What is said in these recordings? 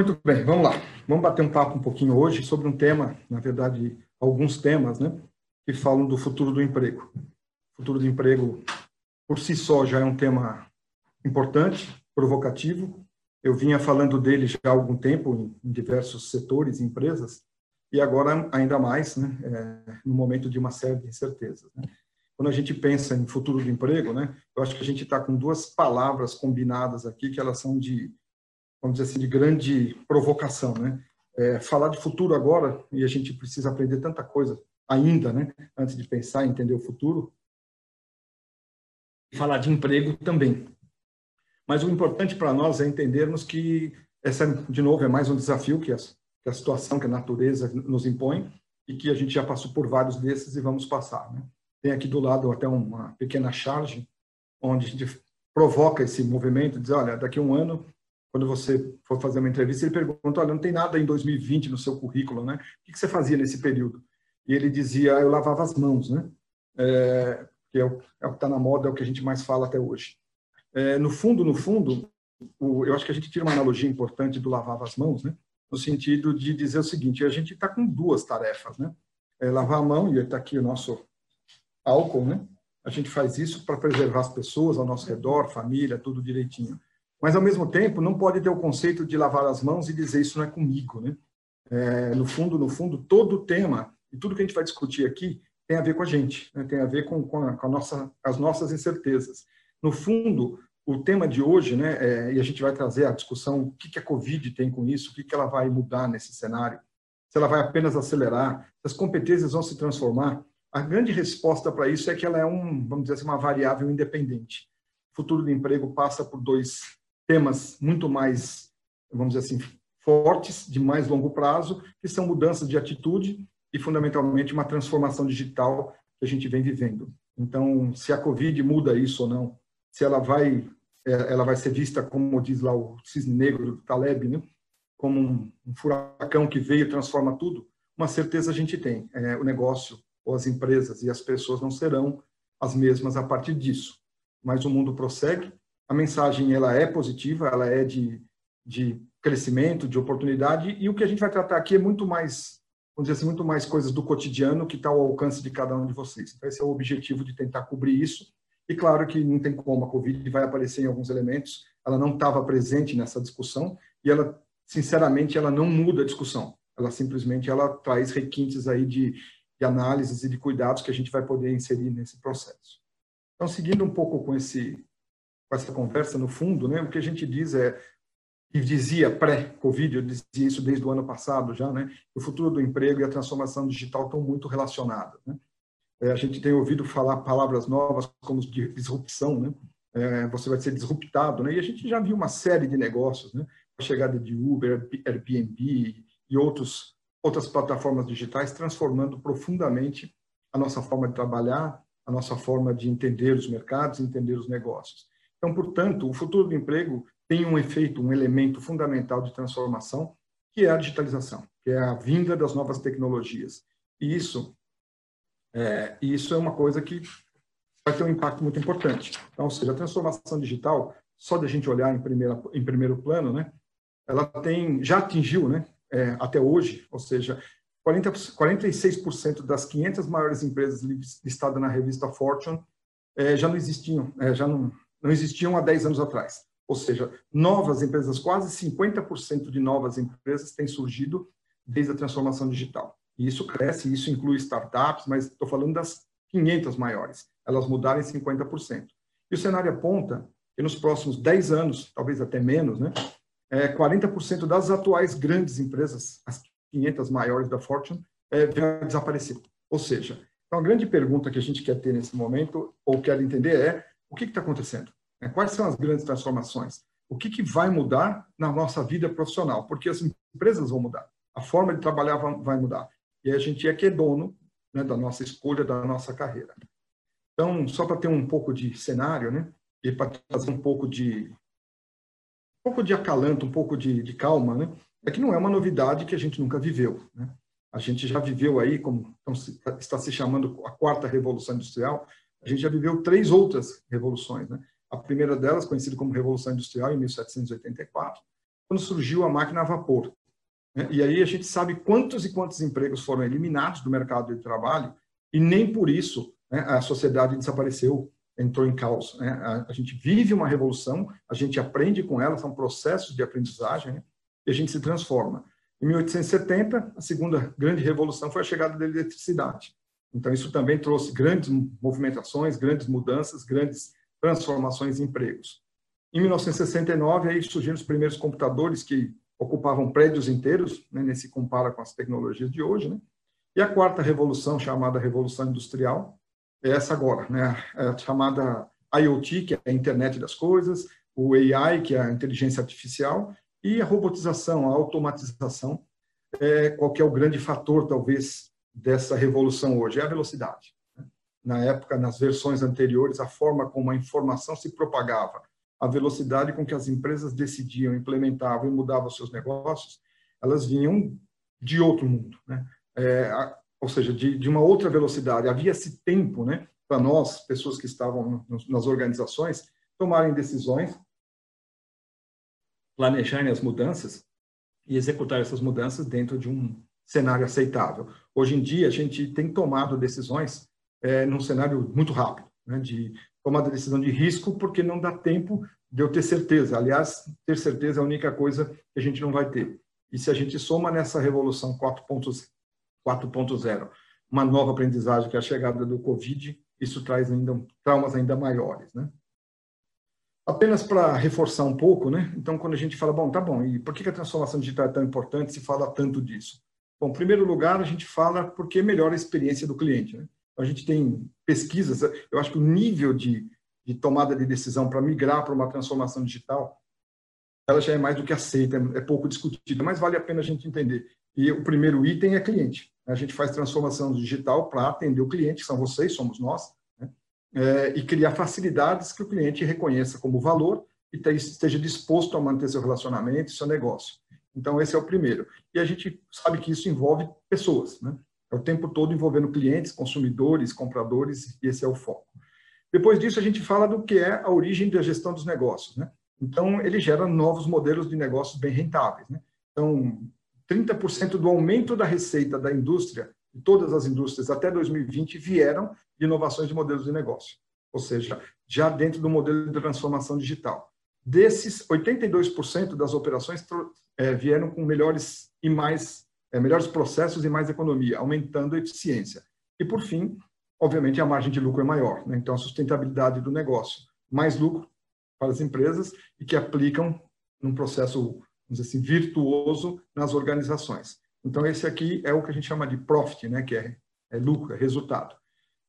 Muito bem, vamos lá. Vamos bater um papo um pouquinho hoje sobre um tema, na verdade, alguns temas, né, que falam do futuro do emprego. O futuro do emprego, por si só, já é um tema importante, provocativo. Eu vinha falando dele já há algum tempo em diversos setores empresas, e agora ainda mais, né, é, no momento de uma série de incertezas. Né? Quando a gente pensa em futuro do emprego, né, eu acho que a gente está com duas palavras combinadas aqui que elas são de, vamos dizer assim, de grande provocação, né? É, falar de futuro agora e a gente precisa aprender tanta coisa ainda, né, antes de pensar e entender o futuro. Falar de emprego também. Mas o importante para nós é entendermos que essa, de novo, é mais um desafio que que a situação, que a natureza nos impõe e que a gente já passou por vários desses e vamos passar. Né? Tem aqui do lado até uma pequena charge, onde a gente provoca esse movimento, diz, olha, daqui a um ano, quando você for fazer uma entrevista, ele pergunta, olha, não tem nada em 2020 no seu currículo, né? O que você fazia nesse período? E ele dizia, eu lavava as mãos, né? É, que é o, é o que está na moda, é o que a gente mais fala até hoje. É, no fundo, no fundo, o, eu acho que a gente tira uma analogia importante do lavar as mãos, né? no sentido de dizer o seguinte: a gente está com duas tarefas, né? É lavar a mão, e está aqui o nosso álcool, né? A gente faz isso para preservar as pessoas ao nosso redor, família, tudo direitinho. Mas, ao mesmo tempo, não pode ter o conceito de lavar as mãos e dizer isso não é comigo, né? É, no fundo, no fundo, todo o tema e tudo que a gente vai discutir aqui tem a ver com a gente, né? tem a ver com, com, a, com a nossa, as nossas incertezas. No fundo, o tema de hoje, né, é, e a gente vai trazer a discussão o que, que a Covid tem com isso, o que, que ela vai mudar nesse cenário, se ela vai apenas acelerar, se as competências vão se transformar. A grande resposta para isso é que ela é um, vamos dizer assim, uma variável independente. O futuro do emprego passa por dois temas muito mais, vamos dizer assim, fortes, de mais longo prazo, que são mudanças de atitude e, fundamentalmente, uma transformação digital que a gente vem vivendo. Então, se a Covid muda isso ou não, se ela vai é, ela vai ser vista, como diz lá o cisne negro do Taleb, né? como um, furacão que veio e transforma tudo, uma certeza a gente tem, é, o negócio, ou as empresas e as pessoas não serão as mesmas a partir disso. Mas o mundo prossegue, a mensagem ela é positiva, ela é de, de crescimento, de oportunidade, e o que a gente vai tratar aqui é muito mais, vamos dizer assim, muito mais coisas do cotidiano que está ao alcance de cada um de vocês. Então, esse é o objetivo de tentar cobrir isso e claro que não tem como, a Covid vai aparecer em alguns elementos, ela não estava presente nessa discussão e ela, sinceramente, ela não muda a discussão. Ela simplesmente ela traz requintes aí de, de análises e de cuidados que a gente vai poder inserir nesse processo. Então, seguindo um pouco com esse com essa conversa no fundo, né, o que a gente diz é e dizia pré-Covid, eu dizia isso desde o ano passado já, né, o futuro do emprego e a transformação digital estão muito relacionados. Né? É, a gente tem ouvido falar palavras novas como disrupção, né? É, você vai ser disruptado, né? E a gente já viu uma série de negócios, né? A chegada de Uber, Airbnb e outros outras plataformas digitais transformando profundamente a nossa forma de trabalhar, a nossa forma de entender os mercados, entender os negócios. Então, portanto, o futuro do emprego tem um efeito, um elemento fundamental de transformação, que é a digitalização, que é a vinda das novas tecnologias. E isso é, isso é uma coisa que vai ter um impacto muito importante. Então, ou seja, a transformação digital, só de a gente olhar em, primeira, em primeiro plano, né, ela tem, já atingiu, né, é, até hoje, ou seja, 40, 46% das 500 maiores empresas listadas na revista Fortune é, já não existiam, é, já não, não existiam há 10 anos atrás. Ou seja, novas empresas, quase 50% de novas empresas têm surgido desde a transformação digital. E isso cresce, isso inclui startups, mas estou falando das 500 maiores. Elas mudaram em 50%. E o cenário aponta que nos próximos 10 anos, talvez até menos, né, é, 40% das atuais grandes empresas, as 500 maiores da Fortune, é, vão desaparecer. Ou seja, então a grande pergunta que a gente quer ter nesse momento, ou quer entender, é o que está acontecendo? É, quais são as grandes transformações? O que, que vai mudar na nossa vida profissional? Porque as empresas vão mudar, a forma de trabalhar vai mudar e a gente é que é dono né, da nossa escolha, da nossa carreira. Então, só para ter um pouco de cenário, né, e para trazer um pouco de um pouco de acalanto, um pouco de, de calma, né, é que não é uma novidade que a gente nunca viveu. Né? A gente já viveu aí, como então, está se chamando a quarta revolução industrial, a gente já viveu três outras revoluções. Né? A primeira delas, conhecida como Revolução Industrial, em 1784, quando surgiu a máquina a vapor. Né? E aí a gente sabe quantos e quantos empregos foram eliminados do mercado de trabalho e nem por isso né, a sociedade desapareceu, entrou em caos. Né? A, a, gente vive uma revolução, a gente aprende com ela, são processos de aprendizagem né? e a gente se transforma. Em 1870, a segunda grande revolução foi a chegada da eletricidade. Então, isso também trouxe grandes movimentações, grandes mudanças, grandes transformações em empregos. Em 1969, aí surgiram os primeiros computadores que ocupavam prédios inteiros, né, nesse compara com as tecnologias de hoje, né? E a quarta revolução, chamada Revolução Industrial, é essa agora, né? É chamada IoT, que é a internet das coisas, o AI, que é a inteligência artificial, e a robotização, a automatização, é, qual é o grande fator, talvez, dessa revolução hoje? É a velocidade. Né? Na época, nas versões anteriores, a forma como a informação se propagava, a velocidade com que as empresas decidiam, implementavam e mudavam seus negócios, elas vinham de outro mundo, né? É, ou seja, de, de, uma outra velocidade. Havia-se tempo, né, para nós, pessoas que estavam nas organizações, tomarem decisões, planejarem as mudanças e executar essas mudanças dentro de um cenário aceitável. Hoje em dia, a gente tem tomado decisões é, num cenário muito rápido, né, de tomada de decisão de risco, porque não dá tempo de eu ter certeza. Aliás, ter certeza é a única coisa que a gente não vai ter. E se a gente soma nessa revolução 4.0 uma nova aprendizagem, que é a chegada do Covid, isso traz ainda traumas ainda maiores, né? Apenas para reforçar um pouco, né? Então, quando a gente fala, bom, tá bom, e por que a transformação digital é tão importante, se fala tanto disso? Bom, em primeiro lugar, a gente fala porque melhora a experiência do cliente, né? A gente tem pesquisas, eu acho que o nível de, de tomada de decisão para migrar para uma transformação digital, ela já é mais do que aceita, é pouco discutida, mas vale a pena a gente entender. E o primeiro item é cliente. A gente faz transformação digital para atender o cliente, que são vocês, somos nós, né? é, e criar facilidades que o cliente reconheça como valor e esteja disposto a manter seu relacionamento, seu negócio. Então, esse é o primeiro. E a gente sabe que isso envolve pessoas, né? É o tempo todo envolvendo clientes, consumidores, compradores, e esse é o foco. Depois disso, a gente fala do que é a origem da gestão dos negócios. Né? Então, ele gera novos modelos de negócios bem rentáveis. Né? Então, 30% do aumento da receita da indústria, de todas as indústrias, até 2020, vieram de inovações de modelos de negócio. Ou seja, já dentro do modelo de transformação digital. Desses, 82% das operações é, vieram com melhores e mais é, melhores processos e mais economia, aumentando a eficiência. E, por fim, obviamente, a margem de lucro é maior. Né? Então, a sustentabilidade do negócio. Mais lucro para as empresas e que aplicam num processo, vamos dizer assim, virtuoso nas organizações. Então, esse aqui é o que a gente chama de profit, né? que é, é lucro, é resultado.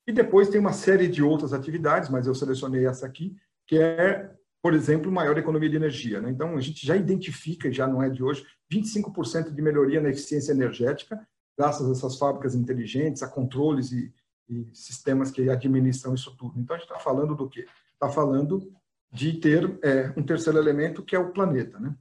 E depois tem uma série de outras atividades, mas eu selecionei essa aqui, que é por exemplo, maior economia de energia. Né? Então, a gente já identifica, já não é de hoje, 25% de melhoria na eficiência energética, graças a essas fábricas inteligentes, a controles e, e sistemas que administram isso tudo. Então, a gente está falando do quê? Está falando de ter é, um terceiro elemento, que é o planeta. Né?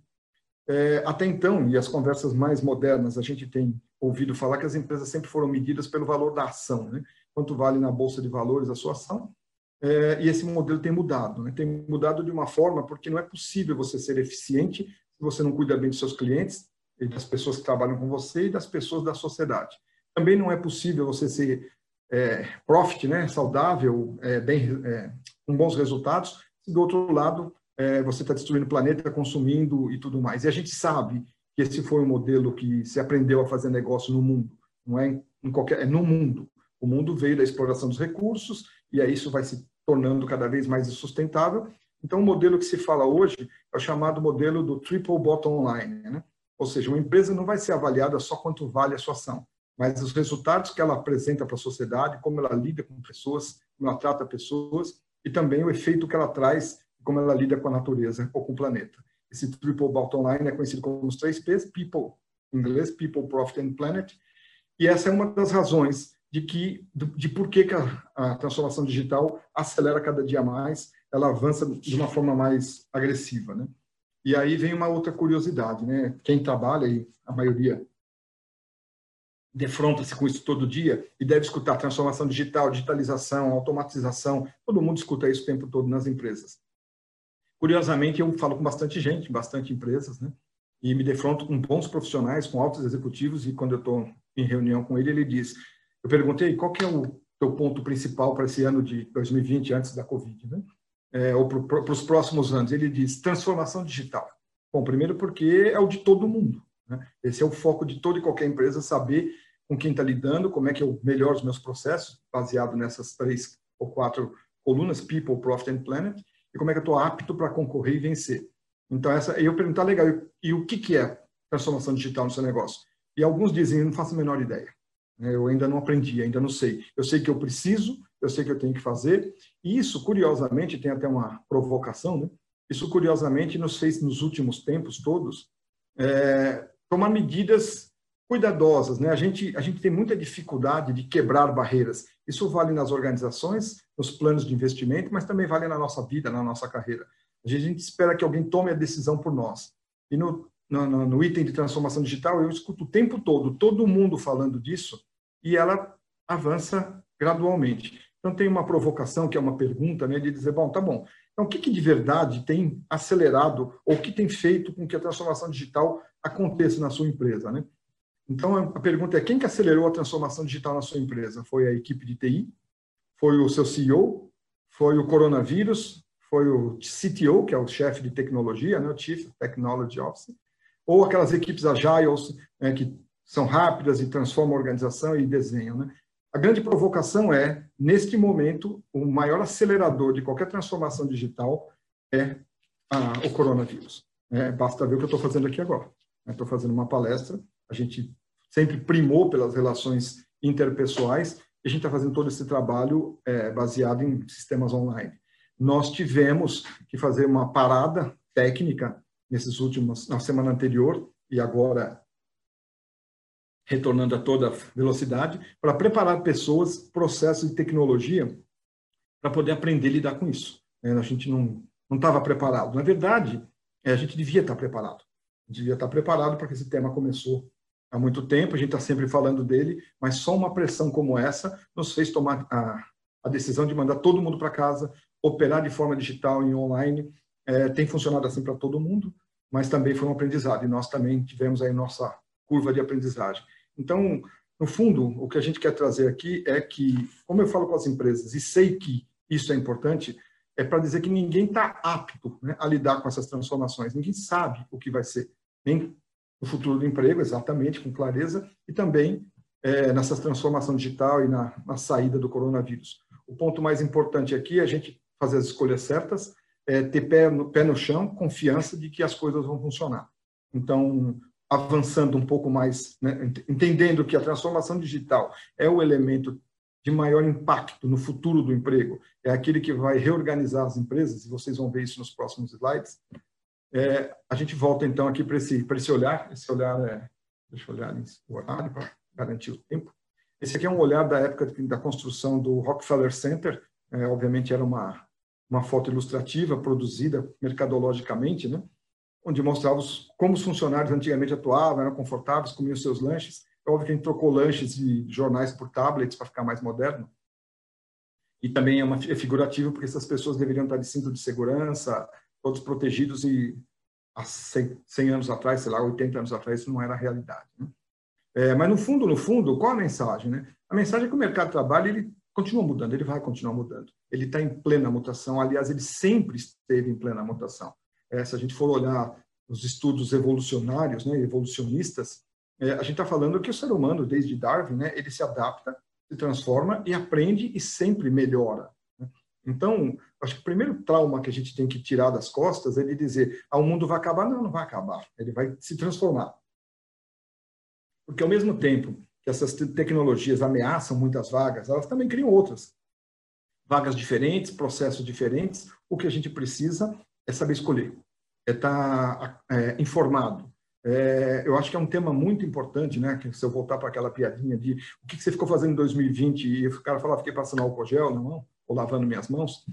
É, até então, e as conversas mais modernas, a gente tem ouvido falar que as empresas sempre foram medidas pelo valor da ação. Né? Quanto vale na Bolsa de Valores a sua ação, é, e esse modelo tem mudado. Né? Tem mudado de uma forma porque não é possível você ser eficiente se você não cuida bem dos seus clientes e das pessoas que trabalham com você e das pessoas da sociedade. Também não é possível você ser é, profit, né, saudável, é, bem, é, com bons resultados, se do outro lado é, você está destruindo o planeta, consumindo e tudo mais. E a gente sabe que esse foi um modelo que se aprendeu a fazer negócio no mundo, não é em qualquer, é no mundo. O mundo veio da exploração dos recursos e aí isso vai se tornando cada vez mais insustentável. Então, o modelo que se fala hoje é o chamado modelo do triple bottom line, né? ou seja, uma empresa não vai ser avaliada só quanto vale a sua ação, mas os resultados que ela apresenta para a sociedade, como ela lida com pessoas, como ela trata pessoas, e também o efeito que ela traz, como ela lida com a natureza ou com o planeta. Esse triple bottom line é conhecido como os três P's, people, em inglês, people, profit and planet, e essa é uma das razões de que de por que, a, a, transformação digital acelera cada dia mais, ela avança de uma forma mais agressiva, né? E aí vem uma outra curiosidade, né? Quem trabalha e a maioria defronta-se com isso todo dia e deve escutar transformação digital, digitalização, automatização, todo mundo escuta isso o tempo todo nas empresas. Curiosamente, eu falo com bastante gente, bastante empresas, né? e me defronto com bons profissionais, com altos executivos, e quando eu estou em reunião com ele, ele diz, eu perguntei qual que é o teu ponto principal para esse ano de 2020, antes da Covid, né? É, ou para os próximos anos. Ele diz, transformação digital. Bom, primeiro porque é o de todo mundo. Né? Esse é o foco de toda e qualquer empresa, saber com quem está lidando, como é que eu melhoro os meus processos, baseado nessas três ou quatro colunas, People, Profit and Planet, e como é que eu estou apto para concorrer e vencer. Então, essa, eu perguntar, legal, e, o que, que é transformação digital no seu negócio? E alguns dizem, não faço a menor ideia. Né? Eu ainda não aprendi, ainda não sei. Eu sei que eu preciso, eu sei que eu tenho que fazer. E isso, curiosamente, tem até uma provocação, né? Isso, curiosamente, nos fez, nos últimos tempos todos, é, tomar medidas cuidadosas. Né? A, gente, a gente tem muita dificuldade de quebrar barreiras. Isso vale nas organizações, nos planos de investimento, mas também vale na nossa vida, na nossa carreira. A gente espera que alguém tome a decisão por nós. E no, no, no item de transformação digital, eu escuto o tempo todo, todo mundo falando disso, e ela avança gradualmente. Então, tem uma provocação, que é uma pergunta, né, de dizer, bom, tá bom, então o que, que de verdade tem acelerado, ou o que tem feito com que a transformação digital aconteça na sua empresa, né? Então, a pergunta é, quem que acelerou a transformação digital na sua empresa? Foi a equipe de TI? Foi o seu CEO? Foi o coronavírus? Foi o CTO, que é o chefe de tecnologia, né, o Chief Technology Officer? Ou aquelas equipes agiles, né, que são rápidas e transformam a organização e desenham. Né? A grande provocação é, neste momento, o maior acelerador de qualquer transformação digital é a, o coronavírus. É, basta ver o que eu estou fazendo aqui agora. Estou fazendo uma palestra, a gente sempre primou pelas relações interpessoais e a gente está fazendo todo esse trabalho é, baseado em sistemas online. Nós tivemos que fazer uma parada técnica nesses últimos, na semana anterior e agora retornando a toda velocidade, para preparar pessoas, processos e tecnologia para poder aprender a lidar com isso. É, a gente não estava preparado. Na verdade, é, a gente devia estar preparado. A gente devia estar preparado porque esse tema começou há muito tempo, a gente está sempre falando dele, mas só uma pressão como essa nos fez tomar a, a decisão de mandar todo mundo para casa, operar de forma digital e online. É, tem funcionado assim para todo mundo, mas também foi um aprendizado, e nós também tivemos aí nossa curva de aprendizagem. Então, no fundo, o que a gente quer trazer aqui é que, como eu falo com as empresas, e sei que isso é importante, é para dizer que ninguém está apto né, a lidar com essas transformações, ninguém sabe o que vai ser, nem no futuro do emprego, exatamente, com clareza, e também é, nessa transformação digital e na, na, saída do coronavírus. O ponto mais importante aqui é a gente fazer as escolhas certas, é, ter pé no, pé no chão, confiança de que as coisas vão funcionar. Então, avançando um pouco mais, né, entendendo que a transformação digital é o elemento de maior impacto no futuro do emprego, é aquele que vai reorganizar as empresas, e vocês vão ver isso nos próximos slides. É, a gente volta então aqui para esse, esse olhar, esse olhar é, deixa eu olhar o horário para garantir o tempo. Esse aqui é um olhar da época da construção do Rockefeller Center, é, obviamente era uma, uma foto ilustrativa produzida mercadologicamente, né? Onde mostrava como os funcionários antigamente atuavam, eram confortáveis, comiam seus lanches. É óbvio que a gente trocou lanches e jornais por tablets para ficar mais moderno. E também é, uma, é figurativo porque essas pessoas deveriam estar de cinto de segurança, todos protegidos e há 100, 100 anos atrás, sei lá, 80 anos atrás, isso não era realidade. Né? É, mas no fundo, no fundo, qual a mensagem? Né? A mensagem é que o mercado de trabalho ele continua mudando, ele vai continuar mudando. Ele está em plena mutação, aliás, ele sempre esteve em plena mutação. É, se a gente for olhar os estudos evolucionários, né, evolucionistas, é, a gente está falando que o ser humano, desde Darwin, né, ele se adapta, se transforma e aprende e sempre melhora. Né? Então, acho que o primeiro trauma que a gente tem que tirar das costas é de dizer, ah, o mundo vai acabar. Não, não vai acabar. Ele vai se transformar. Porque, ao mesmo tempo que essas tecnologias ameaçam muitas vagas, elas também criam outras. Vagas diferentes, processos diferentes. O que a gente precisa é saber escolher, é estar tá, é, informado. É, eu acho que é um tema muito importante, né? Que se eu voltar para aquela piadinha de o que, você ficou fazendo em 2020 e o cara falar, fiquei passando álcool gel na mão ou lavando minhas mãos,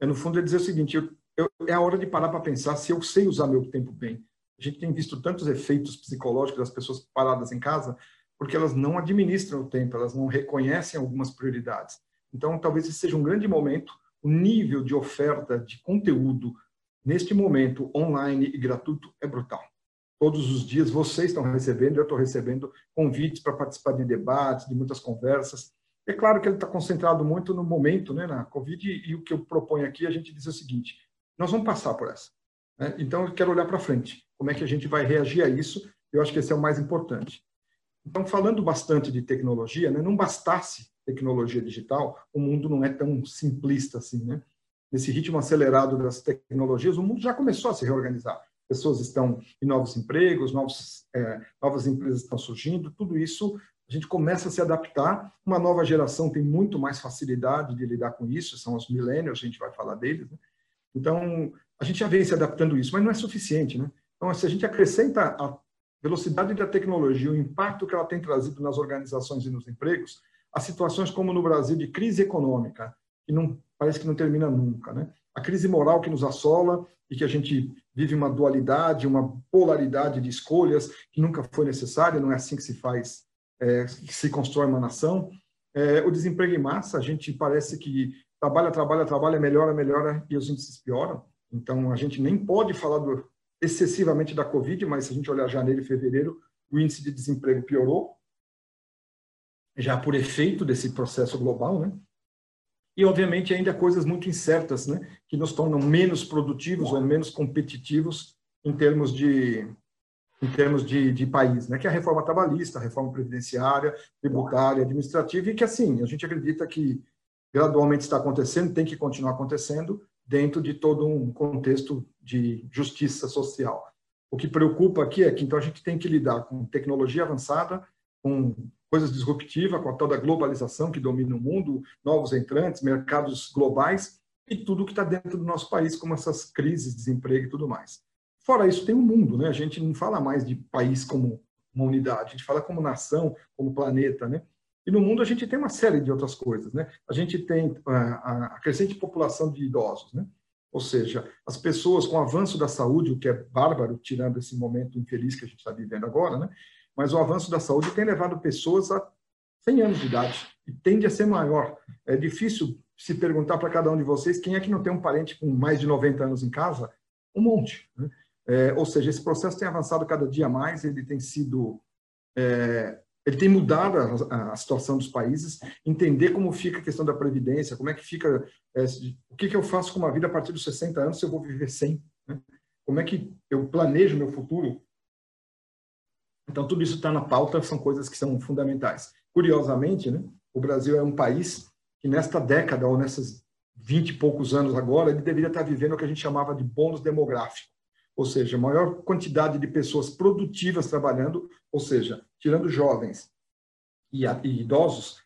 é no fundo é dizer o seguinte: eu, eu, é a hora de parar para pensar se eu sei usar meu tempo bem. A gente tem visto tantos efeitos psicológicos das pessoas paradas em casa porque elas não administram o tempo, elas não reconhecem algumas prioridades. Então, talvez esse seja um grande momento. O nível de oferta de conteúdo neste momento, online e gratuito, é brutal. todos os dias vocês estão recebendo, eu estou recebendo convites para participar de debates, de muitas conversas. É claro que ele está concentrado muito no momento, né, na Covid, e o que eu proponho aqui, a gente diz o seguinte, nós vamos passar por essa. Né? Então, eu quero olhar para frente. Como é que a gente vai reagir a isso? Eu acho que esse é o mais importante. Então, falando bastante de tecnologia, né, não bastasse tecnologia digital, o mundo não é tão simplista assim, né? Nesse ritmo acelerado das tecnologias, o mundo já começou a se reorganizar. Pessoas estão em novos empregos, novos, é, novas empresas estão surgindo, tudo isso a gente começa a se adaptar. Uma nova geração tem muito mais facilidade de lidar com isso, são os millennials, a gente vai falar deles. Né? Então, a gente já vem se adaptando a isso, mas não é suficiente. Né? Então, se a gente acrescenta a velocidade da tecnologia, o impacto que ela tem trazido nas organizações e nos empregos, a situações como no Brasil de crise econômica, que não parece que não termina nunca, né? A crise moral que nos assola e que a gente vive uma dualidade, uma polaridade de escolhas que nunca foi necessária, não é assim que se faz, é, que se constrói uma nação. É, o desemprego em massa, a gente parece que trabalha, trabalha, trabalha, melhora, melhora e os índices pioram. Então, a gente nem pode falar do, excessivamente da Covid, mas se a gente olhar janeiro e fevereiro, o índice de desemprego piorou, já por efeito desse processo global, né? E, obviamente, ainda coisas muito incertas, né? Que nos tornam menos produtivos ou menos competitivos em termos de em termos de, de país, né? Que é a reforma trabalhista, a reforma previdenciária, tributária, administrativa e que, assim, a gente acredita que gradualmente está acontecendo, tem que continuar acontecendo dentro de todo um contexto de justiça social. O que preocupa aqui é que então a gente tem que lidar com tecnologia avançada, com coisas disruptivas, com a tal da globalização que domina o mundo, novos entrantes, mercados globais e tudo que está dentro do nosso país, como essas crises, desemprego e tudo mais. Fora isso, tem o um mundo, né? A gente não fala mais de país como uma unidade, a gente fala como nação, como planeta, né? E no mundo a gente tem uma série de outras coisas, né? A gente tem a, a crescente população de idosos, né? Ou seja, as pessoas com o avanço da saúde, o que é bárbaro, tirando esse momento infeliz que a gente está vivendo agora, né? Mas o avanço da saúde tem levado pessoas a 100 anos de idade e tende a ser maior. É difícil se perguntar para cada um de vocês quem é que não tem um parente com mais de 90 anos em casa? Um monte. Né? É, ou seja, esse processo tem avançado cada dia mais, ele tem sido. É, ele tem mudado a, a, situação dos países, entender como fica a questão da previdência, como é que fica, é, o que, que eu faço com uma vida a partir dos 60 anos se eu vou viver 100, né? como é que eu planejo meu futuro então, tudo isso está na pauta, são coisas que são fundamentais. Curiosamente, né, o Brasil é um país que nesta década, ou nesses 20 e poucos anos agora, ele deveria estar vivendo o que a gente chamava de bônus demográfico, ou seja, maior quantidade de pessoas produtivas trabalhando, ou seja, tirando jovens e, idosos,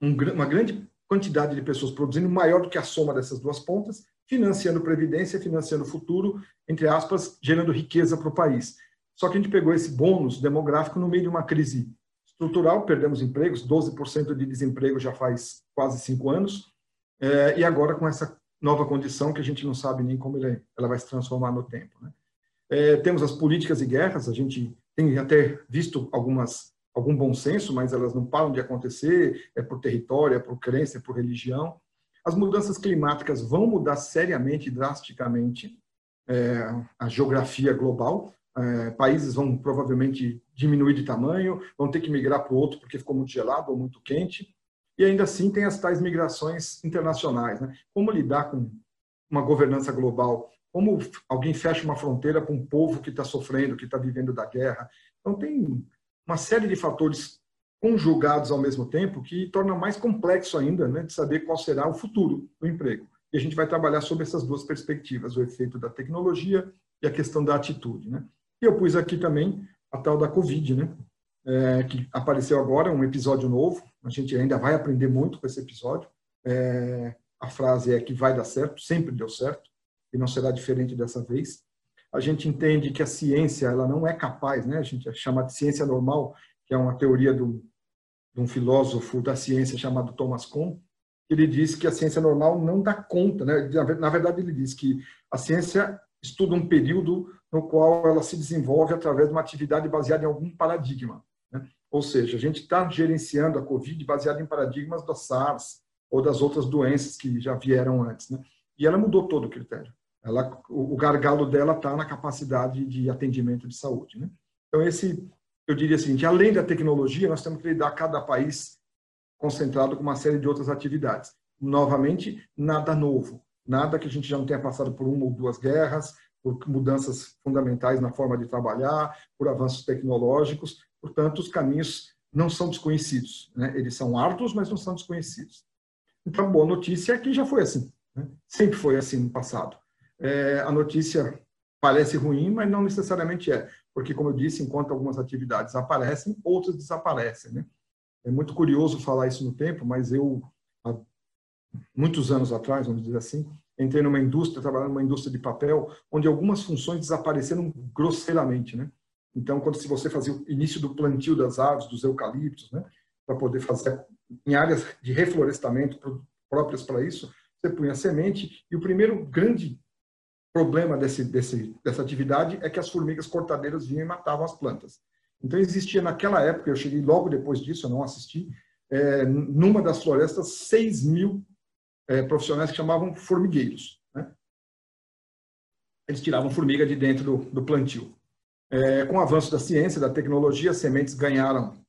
um, uma grande quantidade de pessoas produzindo maior do que a soma dessas duas pontas, financiando previdência, financiando futuro, entre aspas, gerando riqueza para o país. Só que a gente pegou esse bônus demográfico no meio de uma crise estrutural, perdemos empregos, 12% de desemprego já faz quase cinco anos, é, e agora com essa nova condição que a gente não sabe nem como ela, ela vai se transformar no tempo. Né? É, temos as políticas e guerras, a gente tem até visto algumas algum bom senso, mas elas não param de acontecer, é por território, é por crença, é por religião. As mudanças climáticas vão mudar seriamente, drasticamente, é, a geografia global, é, países vão provavelmente diminuir de tamanho, vão ter que migrar para o outro porque ficou muito gelado ou muito quente. E ainda assim tem as tais migrações internacionais. Né? Como lidar com uma governança global? Como alguém fecha uma fronteira com um povo que está sofrendo, que está vivendo da guerra? Então tem uma série de fatores conjugados ao mesmo tempo que torna mais complexo ainda né, de saber qual será o futuro do emprego. E a gente vai trabalhar sobre essas duas perspectivas, o efeito da tecnologia e a questão da atitude. Né? E eu pus aqui também a tal da Covid, né? É, que apareceu agora, um episódio novo. A gente ainda vai aprender muito com esse episódio. É, a frase é que vai dar certo, sempre deu certo, e não será diferente dessa vez. A gente entende que a ciência ela não é capaz, né? A gente chama de ciência normal, que é uma teoria do, de um filósofo da ciência chamado Thomas Kuhn. Ele diz que a ciência normal não dá conta, né? Na verdade, ele diz que a ciência estuda um período no qual ela se desenvolve através de uma atividade baseada em algum paradigma. Né? Ou seja, a gente está gerenciando a Covid baseado em paradigmas da SARS ou das outras doenças que já vieram antes. Né? E ela mudou todo o critério. Ela, o, gargalo dela está na capacidade de atendimento de saúde. Né? Então, esse, eu diria o seguinte, além da tecnologia, nós temos que lidar cada país concentrado com uma série de outras atividades. Novamente, nada novo, nada que a gente já não tenha passado por uma ou duas guerras, por mudanças fundamentais na forma de trabalhar, por avanços tecnológicos. Portanto, os caminhos não são desconhecidos. Né? Eles são árduos, mas não são desconhecidos. Então, boa notícia é que já foi assim. Né? Sempre foi assim no passado. É, a notícia parece ruim, mas não necessariamente é. Porque, como eu disse, enquanto algumas atividades aparecem, outras desaparecem. Né? É muito curioso falar isso no tempo, mas eu, há muitos anos atrás, vamos dizer assim, entrei numa indústria, trabalhando numa indústria de papel, onde algumas funções desapareceram grosseiramente, né? Então, quando se você fazia o início do plantio das árvores, dos eucaliptos, né, para poder fazer em áreas de reflorestamento próprias para isso, você punha semente e o primeiro grande problema desse, desse, dessa atividade é que as formigas cortadeiras vinham e matavam as plantas. Então, existia naquela época, eu cheguei logo depois disso, eu não assisti, é, numa das florestas, 6 mil é, profissionais que chamavam formigueiros. Né? Eles tiravam formiga de dentro do, do plantio. É, com o avanço da ciência, da tecnologia, as sementes ganharam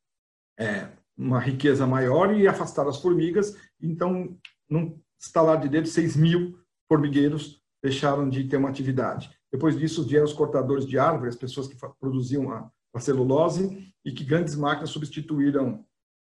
é, uma riqueza maior e afastaram as formigas. Então, num estalar de dedo, 6 mil formigueiros deixaram de ter uma atividade. Depois disso, vieram os cortadores de árvores, as pessoas que produziam a, a celulose, e que grandes máquinas substituíram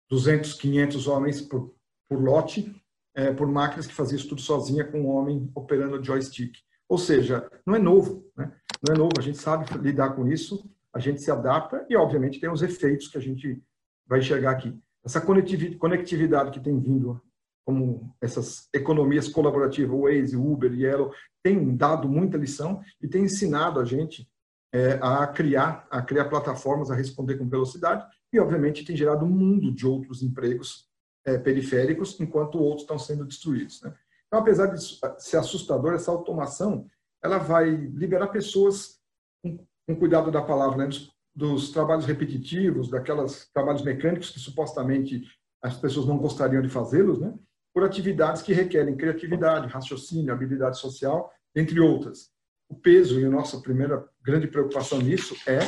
200, 500 homens por, por lote, é, por máquinas que faziam isso tudo sozinha com um homem operando o joystick. Ou seja, não é novo, né? não é novo, a gente sabe lidar com isso, a gente se adapta e, obviamente, tem os efeitos que a gente vai enxergar aqui. Essa conectividade que tem vindo, como essas economias colaborativas, Waze, Uber, Yellow, tem dado muita lição e tem ensinado a gente é, a criar, a criar plataformas, a responder com velocidade e, obviamente, tem gerado um mundo de outros empregos é, periféricos, enquanto outros estão sendo destruídos. Né? Então, apesar de ser assustador, essa automação ela vai liberar pessoas com, com cuidado da palavra, né? dos, dos, trabalhos repetitivos, daquelas trabalhos mecânicos que supostamente as pessoas não gostariam de fazê-los, né? por atividades que requerem criatividade, raciocínio, habilidade social, entre outras. O peso e a nossa primeira grande preocupação nisso é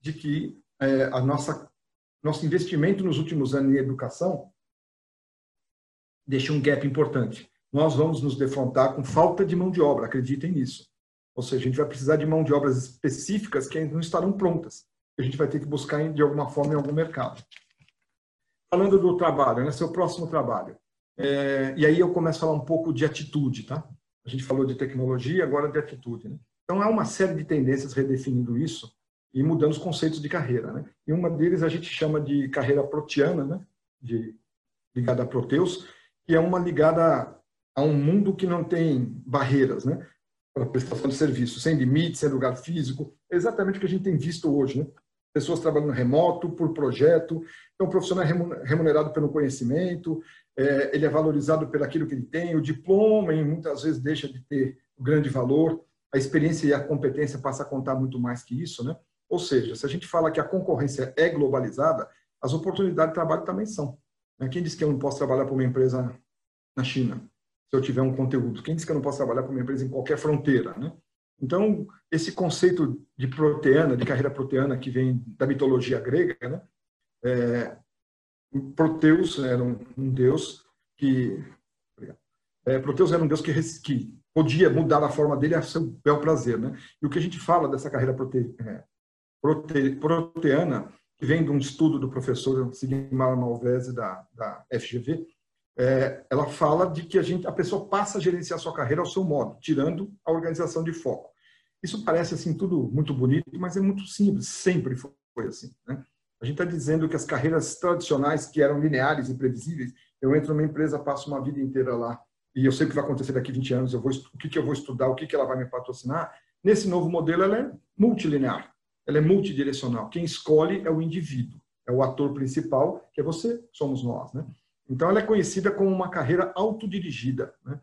de que é, a nossa nosso investimento nos últimos anos em educação deixa um gap importante. Nós vamos nos defrontar com falta de mão de obra, acreditem nisso. Ou seja, a gente vai precisar de mão de obras específicas que ainda não estarão prontas. A gente vai ter que buscar de alguma forma em algum mercado. Falando do trabalho, né, seu próximo trabalho. É, e aí eu começo a falar um pouco de atitude, tá? A gente falou de tecnologia, agora de atitude. Né? Então, há uma série de tendências redefinindo isso e mudando os conceitos de carreira. Né? E uma deles a gente chama de carreira proteana, né? de, ligada a Proteus, que é uma ligada a um mundo que não tem barreiras, né? Para prestação de serviço, sem limites, sem lugar físico. É exatamente o que a gente tem visto hoje, né? Pessoas trabalhando remoto, por projeto. Então, o profissional é remunerado pelo conhecimento, é, ele é valorizado pelo aquilo que ele tem. O diploma, e muitas vezes, deixa de ter grande valor. A experiência e a competência passa a contar muito mais que isso, né? Ou seja, se a gente fala que a concorrência é globalizada, as oportunidades de trabalho também são. Quem disse que eu não posso trabalhar para uma empresa na China, se eu tiver um conteúdo? Quem disse que eu não posso trabalhar para uma empresa em qualquer fronteira? Né? Então, esse conceito de proteana, de carreira proteana, que vem da mitologia grega, né? É, Proteus era um, um deus que. É, Proteus era um deus que, que, podia mudar a forma dele a seu bel prazer. Né? E o que a gente fala dessa carreira prote, é, prote, proteana que vem de um estudo do professor Sigmar Malvese da, da FGV, é, ela fala de que a, gente, a pessoa passa a gerenciar sua carreira ao seu modo, tirando a organização de foco. Isso parece assim tudo muito bonito, mas é muito simples, sempre foi assim. Né? A gente está dizendo que as carreiras tradicionais, que eram lineares e previsíveis, eu entro numa empresa, passo uma vida inteira lá, e eu sei o que vai acontecer daqui a 20 anos, eu vou, o que, que eu vou estudar, o que, que ela vai me patrocinar. Nesse novo modelo, ela é multilinear ela é multidirecional. Quem escolhe é o indivíduo, é o ator principal, que é você, somos nós. Né? Então, ela é conhecida como uma carreira autodirigida. Né?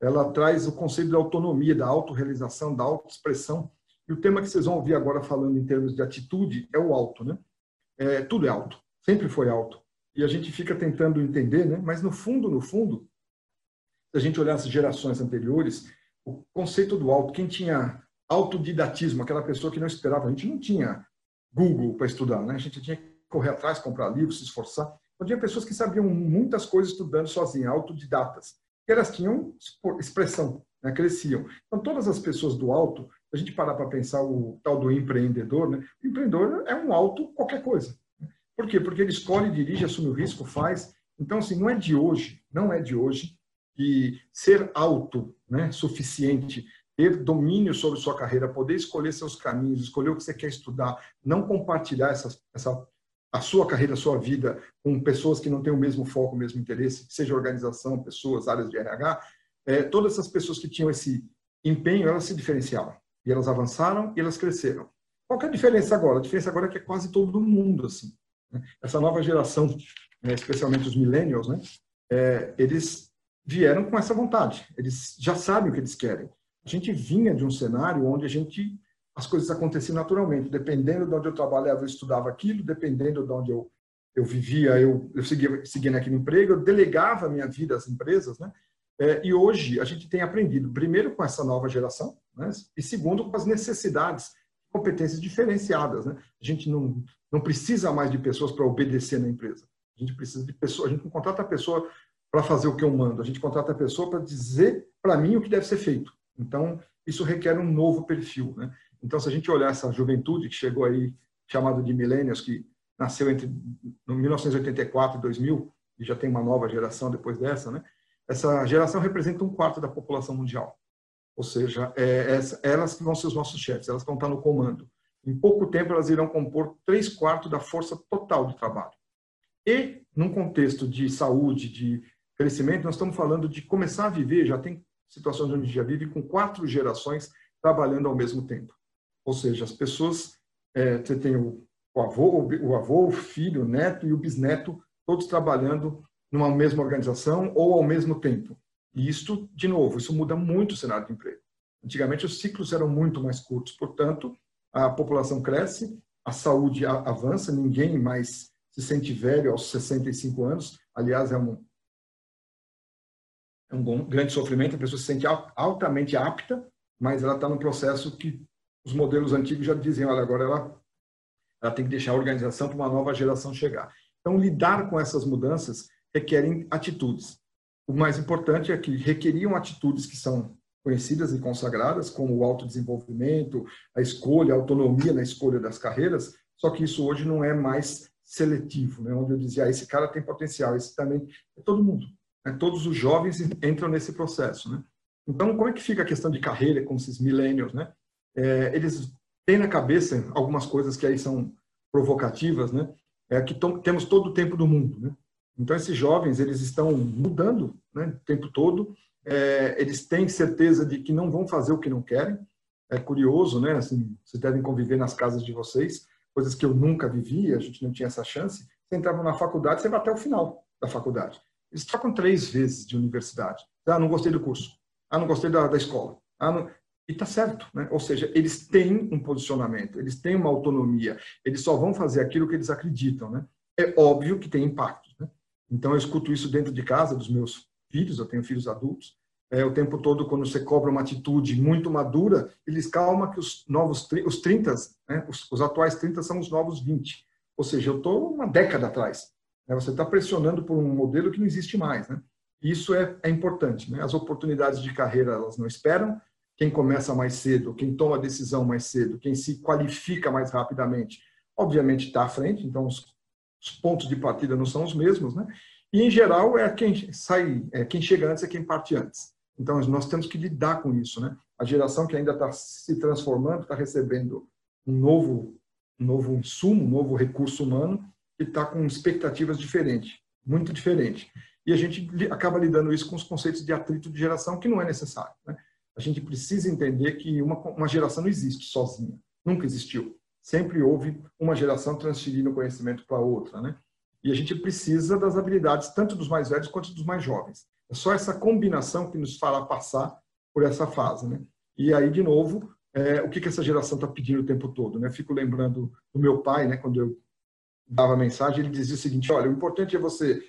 Ela traz o conceito da autonomia, da autorrealização, da autoexpressão. E o tema que vocês vão ouvir agora falando em termos de atitude é o alto. Né? É, tudo é alto, sempre foi alto. E a gente fica tentando entender, né? mas no fundo, no fundo, se a gente olhar as gerações anteriores, o conceito do auto, quem tinha autodidatismo, aquela pessoa que não esperava, a gente não tinha Google para estudar, né? A gente tinha que correr atrás, comprar livros, se esforçar. Então, tinha pessoas que sabiam muitas coisas estudando sozinhas, autodidatas. E elas tinham expressão, né? cresciam. Então, todas as pessoas do alto, a gente parar para pensar o tal do empreendedor, né? o empreendedor é um alto qualquer coisa. Por quê? Porque ele escolhe, dirige, assume o risco, faz. Então, assim, não é de hoje, não é de hoje que ser auto, né, suficiente, ter domínio sobre sua carreira, poder escolher seus caminhos, escolher o que você quer estudar, não compartilhar essa, essa a sua carreira, a sua vida com pessoas que não têm o mesmo foco, o mesmo interesse, seja organização, pessoas, áreas de RH, é, todas essas pessoas que tinham esse empenho, elas se diferenciaram. E elas avançaram e elas cresceram. Qual é a diferença agora? A diferença agora é que é quase todo mundo assim. Né? Essa nova geração, né, especialmente os millennials, né, é, eles vieram com essa vontade. Eles já sabem o que eles querem. A gente vinha de um cenário onde a gente as coisas aconteciam naturalmente. Dependendo de onde eu trabalhava, eu estudava aquilo. Dependendo de onde eu, eu vivia, eu, eu seguia, seguia naquele emprego. Eu delegava a minha vida às empresas, né? É, e hoje a gente tem aprendido, primeiro com essa nova geração, né? e segundo com as necessidades, competências diferenciadas. Né? A gente não, não precisa mais de pessoas para obedecer na empresa. A gente precisa de pessoas, a gente não contrata a pessoa para fazer o que eu mando, a gente contrata a pessoa para dizer para mim o que deve ser feito. Então, isso requer um novo perfil. Né? Então, se a gente olhar essa juventude que chegou aí, chamada de millennials, que nasceu entre 1984 e 2000, e já tem uma nova geração depois dessa, né? essa geração representa um quarto da população mundial. Ou seja, é, é, elas que vão ser os nossos chefes, elas vão estar no comando. Em pouco tempo, elas irão compor três quartos da força total de trabalho. E, num contexto de saúde, de crescimento, nós estamos falando de começar a viver, já tem situações onde a gente vive com quatro gerações trabalhando ao mesmo tempo. Ou seja, as pessoas, é, você tem o, o, avô, o avô, o filho, o neto e o bisneto, todos trabalhando numa mesma organização ou ao mesmo tempo. E isto, de novo, isso muda muito o cenário de emprego. Antigamente os ciclos eram muito mais curtos, portanto, a população cresce, a saúde avança, ninguém mais se sente velho aos 65 anos. Aliás, é um, é um grande sofrimento, a pessoa se sente altamente apta, mas ela está no processo que os modelos antigos já diziam, olha, agora ela, ela tem que deixar a organização para uma nova geração chegar. Então, lidar com essas mudanças requerem atitudes. O mais importante é que requeriam atitudes que são conhecidas e consagradas, como o autodesenvolvimento, a escolha, a autonomia na escolha das carreiras, só que isso hoje não é mais seletivo, né? onde eu dizia, ah, esse cara tem potencial, esse também, é todo mundo? Todos os jovens entram nesse processo. Né? Então, como é que fica a questão de carreira com esses millennials? Né? É, eles têm na cabeça algumas coisas que aí são provocativas, né? É que temos todo o tempo do mundo, né? Então, esses jovens, eles estão mudando né, o tempo todo, é, eles têm certeza de que não vão fazer o que não querem. É curioso, né? Assim, vocês devem conviver nas casas de vocês, coisas que eu nunca vivi, a gente não tinha essa chance. Você entrava na faculdade, você vai até o final da faculdade. Eles trocam três vezes de universidade. Ah, não gostei do curso. Ah, não gostei da, da escola. Ah, não... E está certo, né? Ou seja, eles têm um posicionamento, eles têm uma autonomia, eles só vão fazer aquilo que eles acreditam, né? É óbvio que tem impacto, né? Então eu escuto isso dentro de casa dos meus filhos, eu tenho filhos adultos, é, o tempo todo, quando você cobra uma atitude muito madura, eles calma que os novos, os 30, né, os, os, atuais 30 são os novos 20. Ou seja, eu estou uma década atrás. Né, você está pressionando por um modelo que não existe mais. Né? Isso é, é importante. Né? As oportunidades de carreira, elas não esperam. Quem começa mais cedo, quem toma a decisão mais cedo, quem se qualifica mais rapidamente, obviamente está à frente. Então, os, os pontos de partida não são os mesmos. Né? E, em geral, é quem sai, é quem chega antes é quem parte antes. Então, nós temos que lidar com isso. Né? A geração que ainda está se transformando, está recebendo um novo, um novo insumo, um novo recurso humano, que está com expectativas diferentes, muito diferentes. E a gente acaba lidando isso com os conceitos de atrito de geração, que não é necessário. Né? A gente precisa entender que uma, uma geração não existe sozinha, nunca existiu. Sempre houve uma geração transferindo conhecimento para outra. Né? E a gente precisa das habilidades tanto dos mais velhos quanto dos mais jovens. É só essa combinação que nos fará passar por essa fase. Né? E aí, de novo, é, o que, que essa geração está pedindo o tempo todo? Né? Fico lembrando do meu pai, né, quando eu dava mensagem, ele dizia o seguinte: olha, o importante é você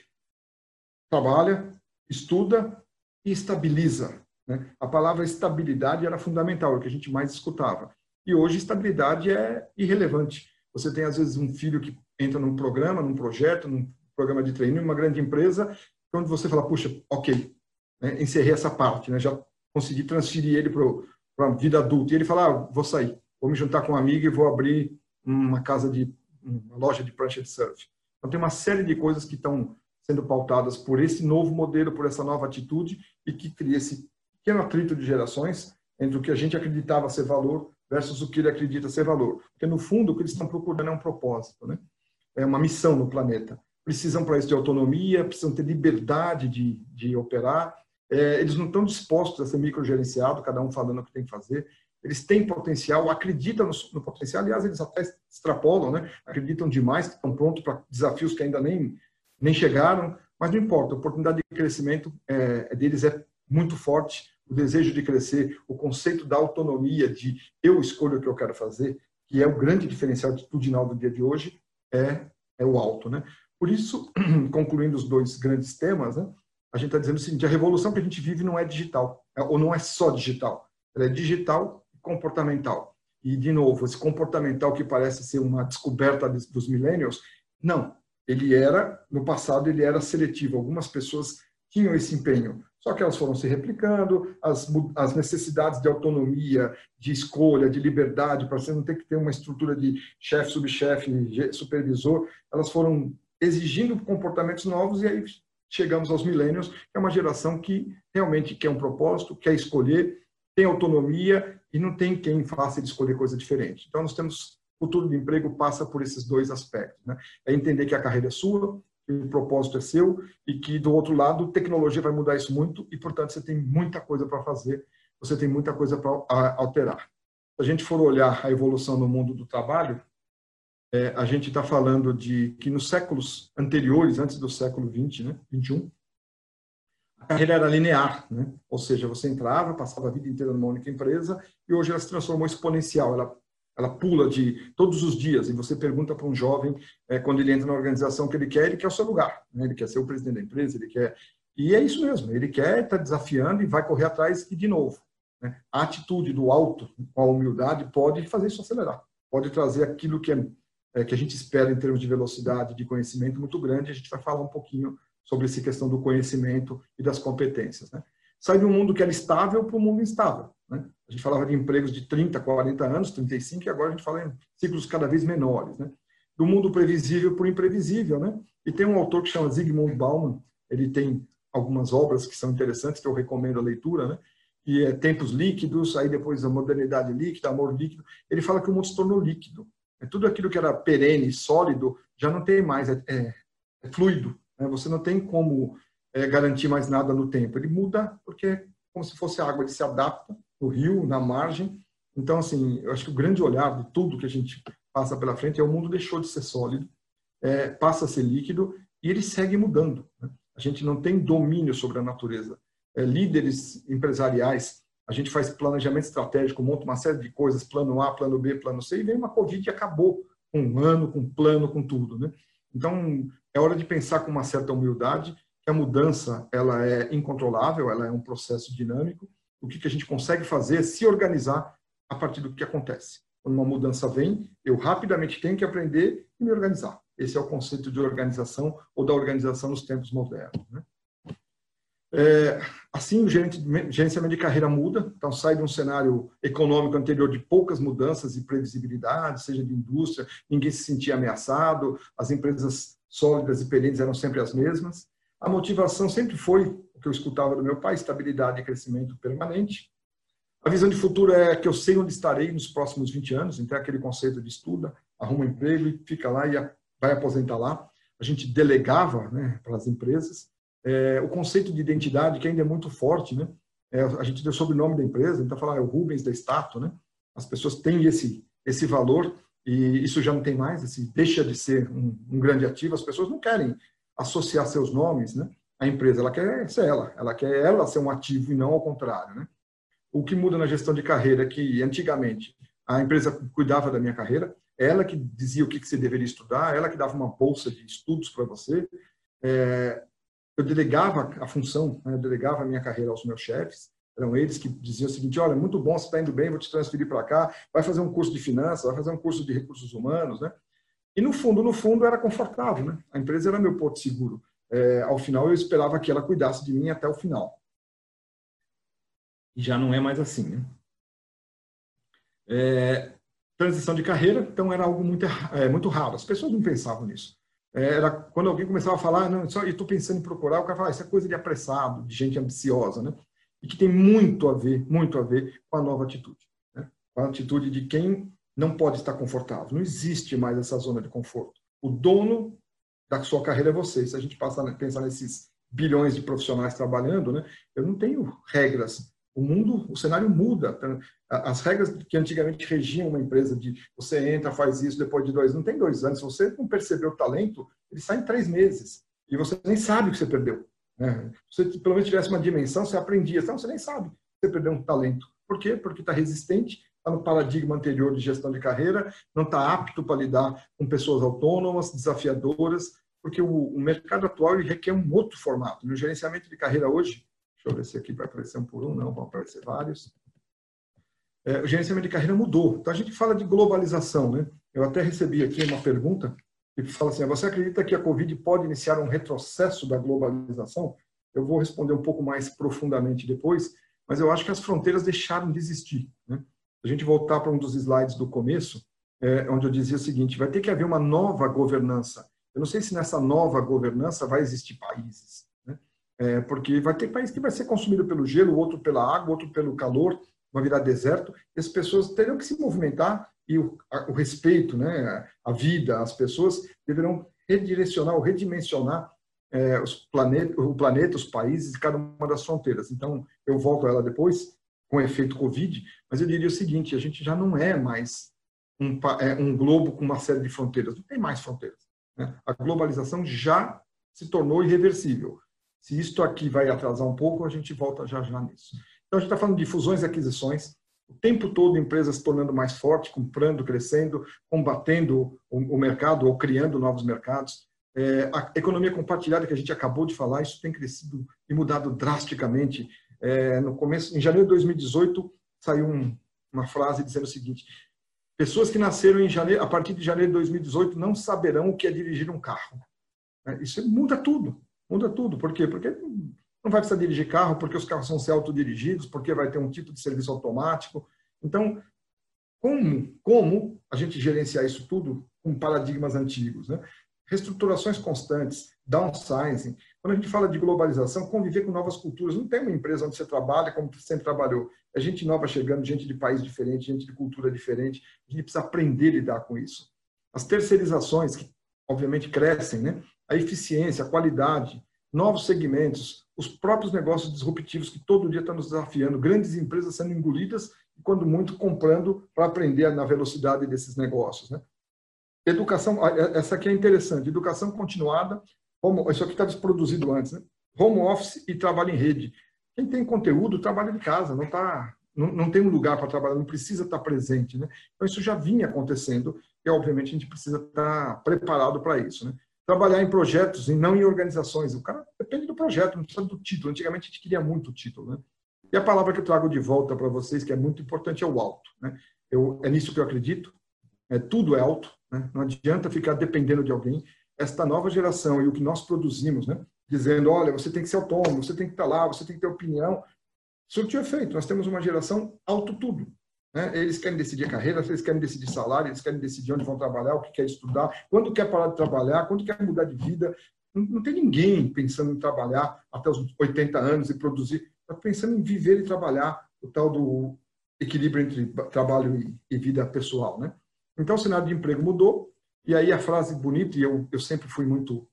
trabalha, estuda e estabiliza. Né? A palavra estabilidade era fundamental, é o que a gente mais escutava. E hoje estabilidade é irrelevante. Você tem, às vezes, um filho que entra num programa, num projeto, num programa de treino, uma grande empresa, onde você fala, puxa, ok, né? encerrei essa parte, né? já consegui transferir ele para a vida adulta. E ele fala, ah, vou sair, vou me juntar com um amigo e vou abrir uma casa de uma loja de prancha de surf. Então tem uma série de coisas que estão sendo pautadas por esse novo modelo, por essa nova atitude e que cria esse pequeno atrito de gerações entre o que a gente acreditava ser valor versus o que ele acredita ser valor. Porque no fundo o que eles estão procurando é um propósito, né? É uma missão no planeta. Precisam para isso de autonomia, precisam ter liberdade de, de operar. É, eles não estão dispostos a ser microgerenciado, cada um falando o que tem que fazer eles têm potencial, acreditam no, no, potencial, aliás, eles até extrapolam, né? acreditam demais, estão prontos para desafios que ainda nem, nem chegaram, mas não importa, a oportunidade de crescimento é, deles é muito forte, o desejo de crescer, o conceito da autonomia, de eu escolho o que eu quero fazer, que é o grande diferencial atitudinal do dia de hoje, é, é o alto. Né? Por isso, concluindo os dois grandes temas, né, a gente está dizendo o seguinte, a revolução que a gente vive não é digital, é, ou não é só digital, ela é digital comportamental. E, de novo, esse comportamental que parece ser uma descoberta dos millennials, não. Ele era, no passado, ele era seletivo. Algumas pessoas tinham esse empenho, só que elas foram se replicando, as, as necessidades de autonomia, de escolha, de liberdade, para você não ter que ter uma estrutura de chefe, subchefe, supervisor, elas foram exigindo comportamentos novos e aí chegamos aos millennials, que é uma geração que realmente quer um propósito, quer escolher, tem autonomia e não tem quem faça ele escolher coisa diferente. Então, nós temos o futuro do emprego passa por esses dois aspectos. Né? É entender que a carreira é sua, que o propósito é seu e que, do outro lado, tecnologia vai mudar isso muito e, portanto, você tem muita coisa para fazer, você tem muita coisa para alterar. Se a gente for olhar a evolução no mundo do trabalho, é, a gente está falando de que nos séculos anteriores, antes do século 20, né, 21, a carreira era linear, né? ou seja, você entrava, passava a vida inteira numa única empresa e hoje ela se transformou exponencial, ela, ela pula de todos os dias e você pergunta para um jovem, é, quando ele entra na organização que ele quer, ele quer o seu lugar, né? ele quer ser o presidente da empresa, ele quer... E é isso mesmo, ele quer estar tá desafiando e vai correr atrás e de novo. Né? A atitude do alto, com a humildade, pode fazer isso acelerar, pode trazer aquilo que, é, é, que a gente espera em termos de velocidade, de conhecimento muito grande, a gente vai falar um pouquinho sobre essa questão do conhecimento e das competências. Né? Sai de um mundo que era estável para um mundo instável. Né? A gente falava de empregos de 30, 40 anos, 35, e agora a gente fala em ciclos cada vez menores. Né? Do mundo previsível para o imprevisível. Né? E tem um autor que chama Zygmunt Bauman, ele tem algumas obras que são interessantes, que eu recomendo a leitura, né? e é Tempos Líquidos, aí depois a Modernidade Líquida, Amor Líquido. Ele fala que o mundo se tornou líquido. É tudo aquilo que era perene, sólido, já não tem mais, é, é, é fluido. Né? Você não tem como é, garantir mais nada no tempo. Ele muda porque é como se fosse água, ele se adapta no rio, na margem. Então, assim, eu acho que o grande olhar de tudo que a gente passa pela frente é o mundo deixou de ser sólido, é, passa a ser líquido e ele segue mudando. Né? A gente não tem domínio sobre a natureza. É, líderes empresariais, a gente faz planejamento estratégico, monta uma série de coisas, plano A, plano B, plano C, e vem uma Covid e acabou com um ano, com plano, com tudo. Né? Então, é hora de pensar com uma certa humildade que a mudança ela é incontrolável, ela é um processo dinâmico. O que, que a gente consegue fazer é se organizar a partir do que acontece. Quando uma mudança vem, eu rapidamente tenho que aprender e me organizar. Esse é o conceito de organização ou da organização nos tempos modernos. Né? É, assim, o gerenciamento de carreira muda, então sai de um cenário econômico anterior de poucas mudanças e previsibilidade, seja de indústria, ninguém se sentia ameaçado, as empresas sólidas e perenes eram sempre as mesmas. A motivação sempre foi o que eu escutava do meu pai, estabilidade e crescimento permanente. A visão de futuro é que eu sei onde estarei nos próximos 20 anos, então é aquele conceito de estuda, arruma um emprego e fica lá e vai aposentar lá. A gente delegava né, para as empresas. É, o conceito de identidade, que ainda é muito forte, né? É, a gente deu sobrenome da empresa, então falar é o Rubens da Stato, né? As pessoas têm esse esse valor e isso já não tem mais, esse deixa de ser um, um grande ativo. As pessoas não querem associar seus nomes, né? À empresa, ela quer ser ela, ela quer ela ser um ativo e não ao contrário, né? O que muda na gestão de carreira é que antigamente a empresa cuidava da minha carreira, ela que dizia o que você deveria estudar, ela que dava uma bolsa de estudos para você. É, eu delegava a função, né, eu delegava a minha carreira aos meus chefes. Eram eles que diziam o seguinte: olha, muito bom, você está indo bem, vou te transferir para cá, vai fazer um curso de finanças, vai fazer um curso de recursos humanos, né? E no fundo, no fundo, era confortável, né? A empresa era meu porto seguro. É, ao final, eu esperava que ela cuidasse de mim até o final. E já não é mais assim, né? É, transição de carreira, então era algo muito, é, muito raro. As pessoas não pensavam nisso. É, era quando alguém começava a falar, não, só estou pensando em procurar, o cara fala, ah, isso é coisa de apressado, de gente ambiciosa, né? E que tem muito a ver, muito a ver com a nova atitude, né? com a atitude de quem não pode estar confortável. Não existe mais essa zona de conforto. O dono da sua carreira é você. Se a gente passar, pensar nesses bilhões de profissionais trabalhando, né, eu não tenho regras. O mundo, o cenário muda. As regras que antigamente regiam uma empresa de você entra, faz isso depois de dois, não tem dois anos. Se você não percebeu o talento, ele sai em três meses e você nem sabe o que você perdeu. Né? Se você pelo menos tivesse uma dimensão, você aprendia. Então você nem sabe que você perdeu um talento. Por quê? Porque está resistente está no paradigma anterior de gestão de carreira, não está apto para lidar com pessoas autônomas, desafiadoras, porque o, o mercado atual requer um outro formato. No gerenciamento de carreira hoje, deixa eu ver se aqui vai aparecer um por um, não, vão aparecer vários. É, o gerenciamento de carreira mudou. Então a gente fala de globalização, né? Eu até recebi aqui uma pergunta que fala assim: você acredita que a Covid pode iniciar um retrocesso da globalização? Eu vou responder um pouco mais profundamente depois, mas eu acho que as fronteiras deixaram de existir. Né? a gente voltar para um dos slides do começo, é, onde eu dizia o seguinte: vai ter que haver uma nova governança. Eu não sei se nessa nova governança vai existir países? É, porque vai ter país que vai ser consumido pelo gelo, outro pela água, outro pelo calor, vai virar deserto. As pessoas terão que se movimentar e o, a, o respeito, né, a vida, as pessoas deverão redirecionar ou redimensionar é, os o planeta, os países, cada uma das fronteiras. Então, eu volto a ela depois com efeito Covid, mas eu diria o seguinte: a gente já não é mais um, é, um globo com uma série de fronteiras, não tem mais fronteiras. Né? A globalização já se tornou irreversível. Se isto aqui vai atrasar um pouco, a gente volta já já nisso. Então, a gente está falando de fusões e aquisições, o tempo todo empresas se tornando mais fortes, comprando, crescendo, combatendo o, o mercado ou criando novos mercados. É, a economia compartilhada que a gente acabou de falar, isso tem crescido e mudado drasticamente. É, no começo, em janeiro de 2018, saiu um, uma frase dizendo o seguinte: pessoas que nasceram em janeiro, a partir de janeiro de 2018 não saberão o que é dirigir um carro. É, isso muda tudo, muda tudo. Por quê? Porque não vai precisar dirigir carro, porque os carros são ser autodirigidos, porque vai ter um tipo de serviço automático. Então, como, como a gente gerenciar isso tudo com paradigmas antigos? Né? Reestruturações constantes, downsizing, quando a gente fala de globalização, conviver com novas culturas. Não tem uma empresa onde você trabalha como sempre trabalhou. É gente nova chegando, gente de país diferente, gente de cultura diferente. A gente precisa aprender a lidar com isso. As terceirizações, que obviamente crescem, né? A eficiência, a qualidade, novos segmentos, os próprios negócios disruptivos que todo dia estão nos desafiando, grandes empresas sendo engolidas e, quando muito, comprando para aprender na velocidade desses negócios. Né? Educação, essa aqui é interessante, educação continuada home, isso aqui estava produzido antes, né? home office e trabalho em rede. Quem tem conteúdo trabalha de casa, não tá, não, não tem um lugar para trabalhar, não precisa estar presente, né? Então isso já vinha acontecendo e obviamente a gente precisa estar preparado para isso, né? Trabalhar em projetos e não em organizações. O cara depende do projeto, não precisa do título. Antigamente a gente queria muito o título, né? E a palavra que eu trago de volta para vocês, que é muito importante, é o alto. Né? Eu, é nisso que eu acredito. É, tudo é alto. Né? Não adianta ficar dependendo de alguém esta nova geração e o que nós produzimos, né? dizendo, olha, você tem que ser autônomo, você tem que estar lá, você tem que ter opinião, surtiu efeito. Nós temos uma geração alto tudo. Né? Eles querem decidir carreira, eles querem decidir salário, eles querem decidir onde vão trabalhar, o que quer estudar, quando quer parar de trabalhar, quando quer mudar de vida. Não, não tem ninguém pensando em trabalhar até os 80 anos e produzir. Está pensando em viver e trabalhar, o tal do equilíbrio entre trabalho e, e vida pessoal. Né? Então, o cenário de emprego mudou, e aí a frase bonita, e eu, eu sempre fui muito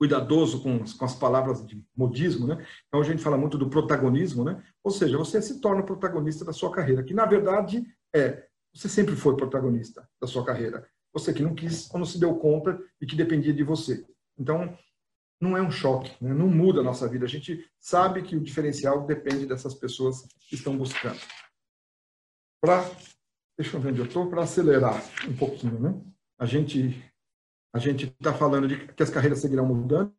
cuidadoso com, com as palavras de modismo, né? Então a gente fala muito do protagonismo, né? Ou seja, você se torna protagonista da sua carreira, que na verdade é, você sempre foi protagonista da sua carreira. Você que não quis ou não se deu conta e que dependia de você. Então, não é um choque, né? não muda a nossa vida. A gente sabe que o diferencial depende dessas pessoas que estão buscando. Para, deixa eu ver onde eu estou, para acelerar um pouquinho, né? a gente a gente está falando de que as carreiras seguirão mudando.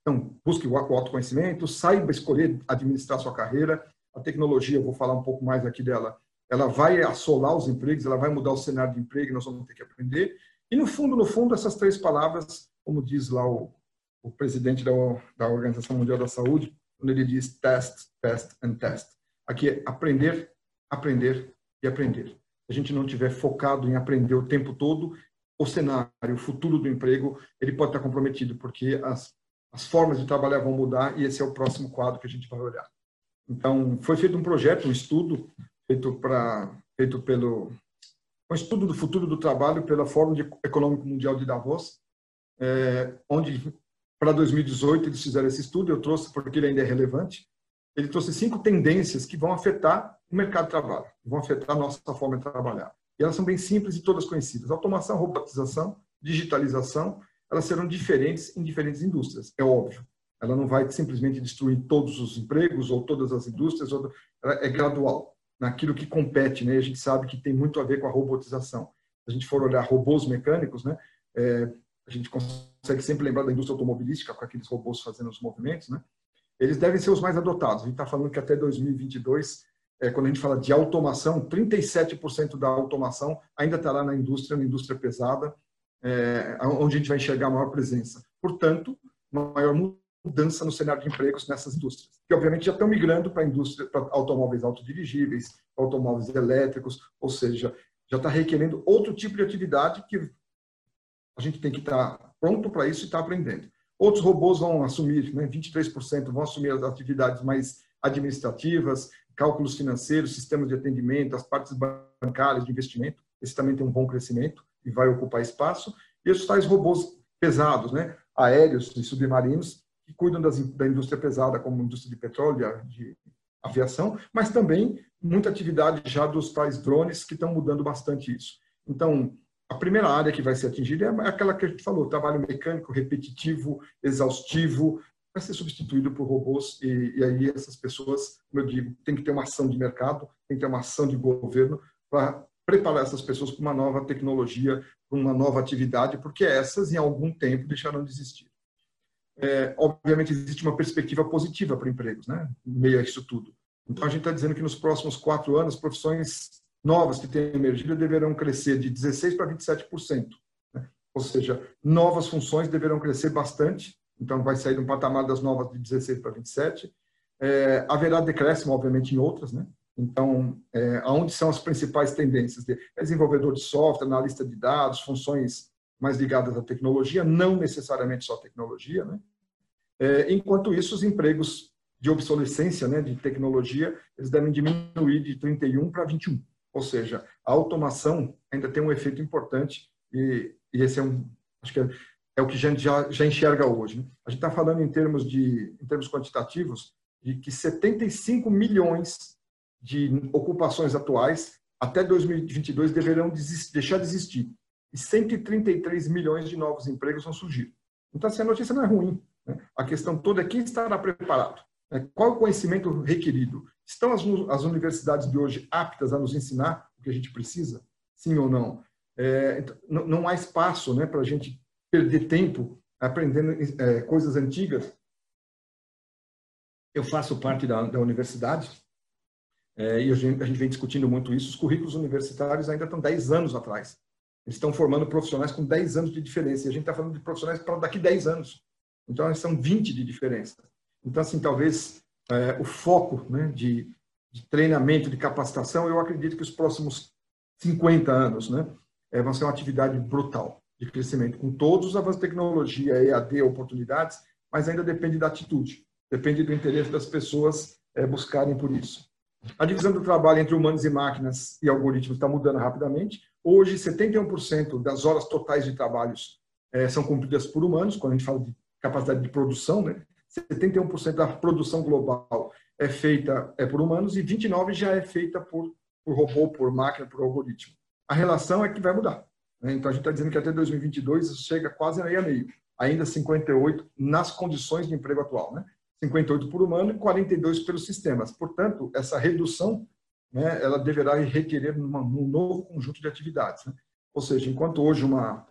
Então, busque o autoconhecimento, saiba escolher administrar sua carreira. A tecnologia, eu vou falar um pouco mais aqui dela, ela vai assolar os empregos, ela vai mudar o cenário de emprego, nós vamos ter que aprender. E no fundo, no fundo, essas três palavras, como diz lá o, o presidente da, da Organização Mundial da Saúde, quando ele diz test, test and test. Aqui é aprender, aprender e aprender. Se a gente não tiver focado em aprender o tempo todo, o cenário, o futuro do emprego, ele pode estar comprometido, porque as, as formas de trabalhar vão mudar e esse é o próximo quadro que a gente vai olhar. Então, foi feito um projeto, um estudo, feito, pra, feito pelo um estudo do futuro do trabalho pela Fórum Econômico Mundial de Davos, é, onde para 2018 eles fizeram esse estudo, eu trouxe porque ele ainda é relevante. Ele trouxe cinco tendências que vão afetar o mercado de trabalho, vão afetar a nossa forma de trabalhar. E elas são bem simples e todas conhecidas. Automação, robotização, digitalização, elas serão diferentes em diferentes indústrias, é óbvio. Ela não vai simplesmente destruir todos os empregos ou todas as indústrias, é gradual naquilo que compete, né? A gente sabe que tem muito a ver com a robotização. Se a gente for olhar robôs mecânicos, né? É, a gente consegue sempre lembrar da indústria automobilística com aqueles robôs fazendo os movimentos, né? Eles devem ser os mais adotados. A gente está falando que até 2022, é, quando a gente fala de automação, 37% da automação ainda estará na indústria, na indústria pesada, é, onde a gente vai enxergar a maior presença. Portanto, maior mudança no cenário de empregos nessas indústrias, que obviamente já estão migrando para indústria, para automóveis autodirigíveis, automóveis elétricos, ou seja, já está requerendo outro tipo de atividade que a gente tem que estar tá pronto para isso e estar tá aprendendo. Outros robôs vão assumir, né, 23% vão assumir as atividades mais administrativas, cálculos financeiros, sistemas de atendimento, as partes bancárias de investimento. Esse também tem um bom crescimento e vai ocupar espaço. E esses tais robôs pesados, né, aéreos e submarinos, que cuidam das, da indústria pesada, como a indústria de petróleo, de aviação, mas também muita atividade já dos tais drones que estão mudando bastante isso. Então, a primeira área que vai ser atingida é aquela que a gente falou, trabalho mecânico, repetitivo, exaustivo, vai ser substituído por robôs e, e aí essas pessoas, como eu digo, tem que ter uma ação de mercado, tem que ter uma ação de governo para preparar essas pessoas para uma nova tecnologia, para uma nova atividade, porque essas, em algum tempo, deixarão de existir é, obviamente existe uma perspectiva positiva para empregos, né, meio a isso tudo. Então, a gente está dizendo que nos próximos quatro anos, profissões novas que têm emergido deverão crescer de 16% para 27%. Né? Ou seja, novas funções deverão crescer bastante, então vai sair de um patamar das novas de 16% para 27%. É, haverá decréscimo, obviamente, em outras, né? Então, é, aonde são as principais tendências? De, é desenvolvedor de software, analista de dados, funções mais ligadas à tecnologia, não necessariamente só tecnologia, né? É, enquanto isso, os empregos de obsolescência, né, de tecnologia, eles devem diminuir de 31 para 21. Ou seja, a automação ainda tem um efeito importante e, e esse é um, acho que é, é o que a gente já, já enxerga hoje. Né? A gente está falando em termos de, em termos quantitativos, de que 75 milhões de ocupações atuais até 2022 deverão desistir, deixar de existir e 133 milhões de novos empregos vão surgir. Então, assim, a notícia não é ruim. Né? A questão toda é quem estará preparado. Né? Qual o conhecimento requerido? Estão as, as, universidades de hoje aptas a nos ensinar o que a gente precisa? Sim ou não? É, então, não, não, há espaço né, para a gente perder tempo aprendendo é, coisas antigas. Eu faço parte da, da universidade é, e a gente, a gente vem discutindo muito isso. Os currículos universitários ainda estão 10 anos atrás. Eles estão formando profissionais com 10 anos de diferença. E a gente está falando de profissionais para daqui 10 anos. Então, são 20 de diferença. Então, assim, talvez é, o foco né, de, de, treinamento, de capacitação, eu acredito que os próximos 50 anos né, é, vão ser uma atividade brutal de crescimento, com todos os avanços de tecnologia, EAD, oportunidades, mas ainda depende da atitude, depende do interesse das pessoas é, buscarem por isso. A divisão do trabalho entre humanos e máquinas e algoritmos está mudando rapidamente. Hoje, 71% das horas totais de trabalhos é, são cumpridas por humanos, quando a gente fala de capacidade de produção, né? 71% da produção global é feita é por humanos e 29% já é feita por, por robô, por máquina, por algoritmo. A relação é que vai mudar. Né? Então, a gente está dizendo que até 2022 isso chega quase meio a meio. Ainda 58% nas condições de emprego atual. Né? 58 por humano e 42 pelos sistemas. Portanto, essa redução, né, ela deverá requerer uma, um novo conjunto de atividades. Né? Ou seja, enquanto hoje uma,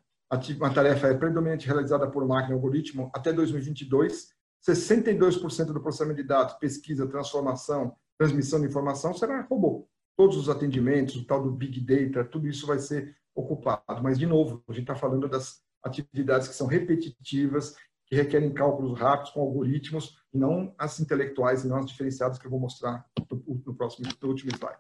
uma tarefa é predominante realizada por máquina e algoritmo, até 2022, 62% do processamento de dados, pesquisa, transformação, transmissão de informação será robô. Todos os atendimentos, o tal do Big Data, tudo isso vai ser ocupado. Mas, de novo, a gente está falando das atividades que são repetitivas, que requerem cálculos rápidos com algoritmos, e não as intelectuais e não as diferenciadas que eu vou mostrar no, próximo, no último slide.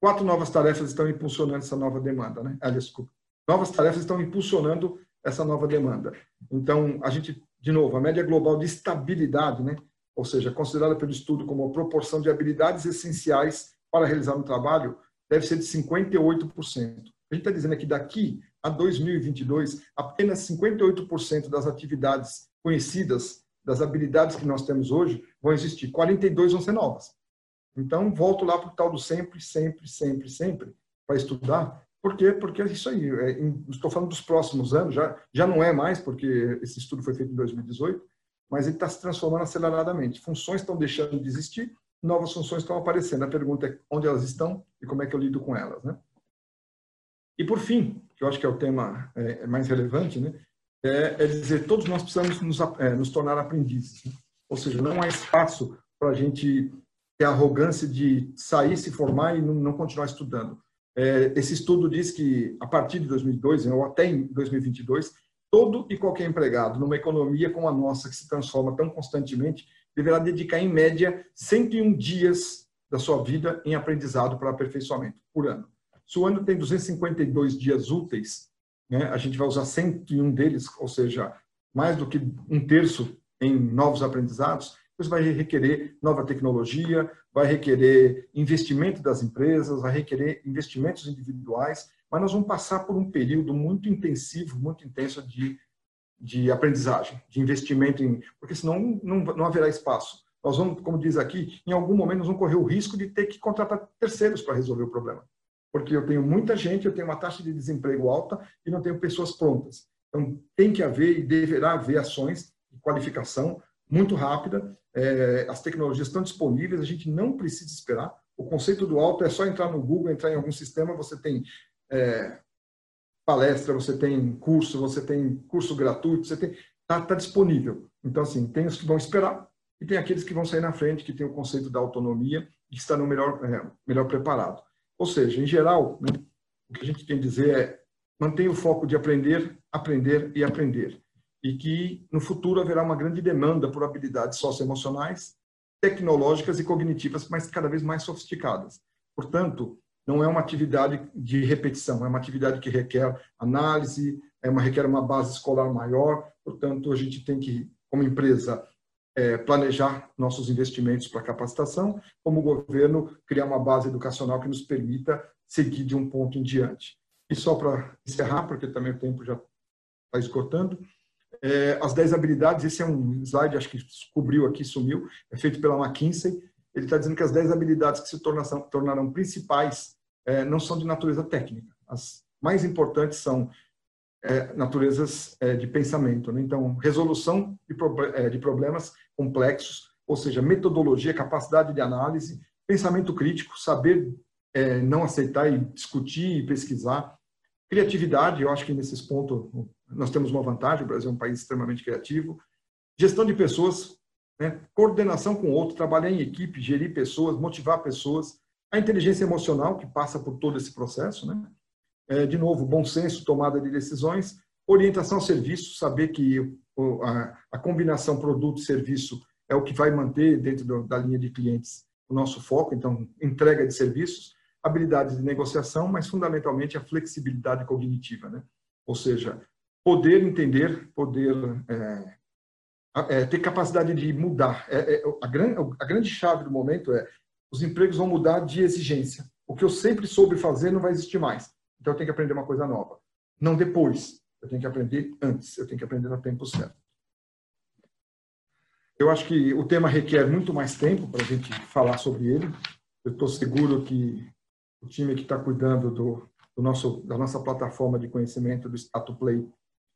Quatro novas tarefas estão impulsionando essa nova demanda, né? Ah, desculpa. Novas tarefas estão impulsionando essa nova demanda. Então, a gente, de novo, a média global de estabilidade, né? ou seja, considerada pelo estudo como a proporção de habilidades essenciais para realizar um trabalho, deve ser de 58%. A gente está dizendo aqui daqui a 2022, apenas 58% das atividades conhecidas, das habilidades que nós temos hoje, vão existir. 42 vão ser novas. Então, volto lá para o tal do sempre, sempre, sempre, sempre, para estudar. Por quê? Porque é isso aí. É, estou falando dos próximos anos, já, já não é mais, porque esse estudo foi feito em 2018, mas ele está se transformando aceleradamente. Funções estão deixando de existir, novas funções estão aparecendo. A pergunta é onde elas estão e como é que eu lido com elas, né? E por fim, que eu acho que é o tema é, é mais relevante, né? É, é, dizer todos nós precisamos nos, é, nos tornar aprendizes. Né? Ou seja, não há espaço para a gente ter a arrogância de sair, se formar e não, não continuar estudando. É, esse estudo diz que a partir de 2002 ou até em 2022 todo e qualquer empregado numa economia como a nossa que se transforma tão constantemente deverá dedicar em média 101 dias da sua vida em aprendizado para aperfeiçoamento por ano. Se o ano tem 252 dias úteis, né, a gente vai usar 101 deles, ou seja, mais do que um terço em novos aprendizados, isso vai requerer nova tecnologia, vai requerer investimento das empresas, vai requerer investimentos individuais, mas nós vamos passar por um período muito intensivo, muito intenso de, de aprendizagem, de investimento em. Porque senão não, não haverá espaço. Nós vamos, como diz aqui, em algum momento nós vamos correr o risco de ter que contratar terceiros para resolver o problema porque eu tenho muita gente, eu tenho uma taxa de desemprego alta e não tenho pessoas prontas. Então, tem que haver e deverá haver ações de qualificação muito rápida. É, as tecnologias estão disponíveis, a gente não precisa esperar. O conceito do alto é só entrar no Google, entrar em algum sistema, você tem é, palestra, você tem curso, você tem curso gratuito, você tem está tá disponível. Então, assim, tem os que vão esperar e tem aqueles que vão sair na frente, que tem o conceito da autonomia e que no melhor, é, melhor preparado. Ou seja, em geral, né, o que a gente tem a dizer é mantenha o foco de aprender, aprender e aprender. E que no futuro haverá uma grande demanda por habilidades socioemocionais, tecnológicas e cognitivas, mas cada vez mais sofisticadas. Portanto, não é uma atividade de repetição, é uma atividade que requer análise, é uma, requer uma base escolar maior. Portanto, a gente tem que, como empresa, é, planejar nossos investimentos para capacitação, como governo, criar uma base educacional que nos permita seguir de um ponto em diante. E só para encerrar, porque também o tempo já está esgotando, é, as 10 habilidades, esse é um slide, acho que cobriu aqui, sumiu, é feito pela McKinsey, ele está dizendo que as 10 habilidades que se tornarão, tornarão principais é, não são de natureza técnica. As mais importantes são é, naturezas é, de pensamento. Né? Então, resolução de, é, de, problemas complexos, ou seja, metodologia, capacidade de análise, pensamento crítico, saber é, não aceitar e discutir e pesquisar, criatividade, eu acho que nesses pontos nós temos uma vantagem, o Brasil é um país extremamente criativo, gestão de pessoas, né? coordenação com o outro, trabalhar em equipe, gerir pessoas, motivar pessoas, a inteligência emocional, que passa por todo esse processo, né? é, de novo, bom senso, tomada de decisões, orientação ao serviço, saber que a, a combinação produto-serviço é o que vai manter dentro do, da linha de clientes o nosso foco, então, entrega de serviços, habilidades de negociação, mas fundamentalmente a flexibilidade cognitiva, né? Ou seja, poder entender, poder é, é, ter capacidade de mudar. É, é a, grande, a grande chave do momento é os empregos vão mudar de exigência. O que eu sempre soube fazer não vai existir mais. Então eu tenho que aprender uma coisa nova. Não depois. Eu tenho que aprender antes. Eu tenho que aprender no tempo certo. Eu acho que o tema requer muito mais tempo para a gente falar sobre ele. Eu estou seguro que o time que está cuidando do, do, nosso, da nossa plataforma de conhecimento do Status Play,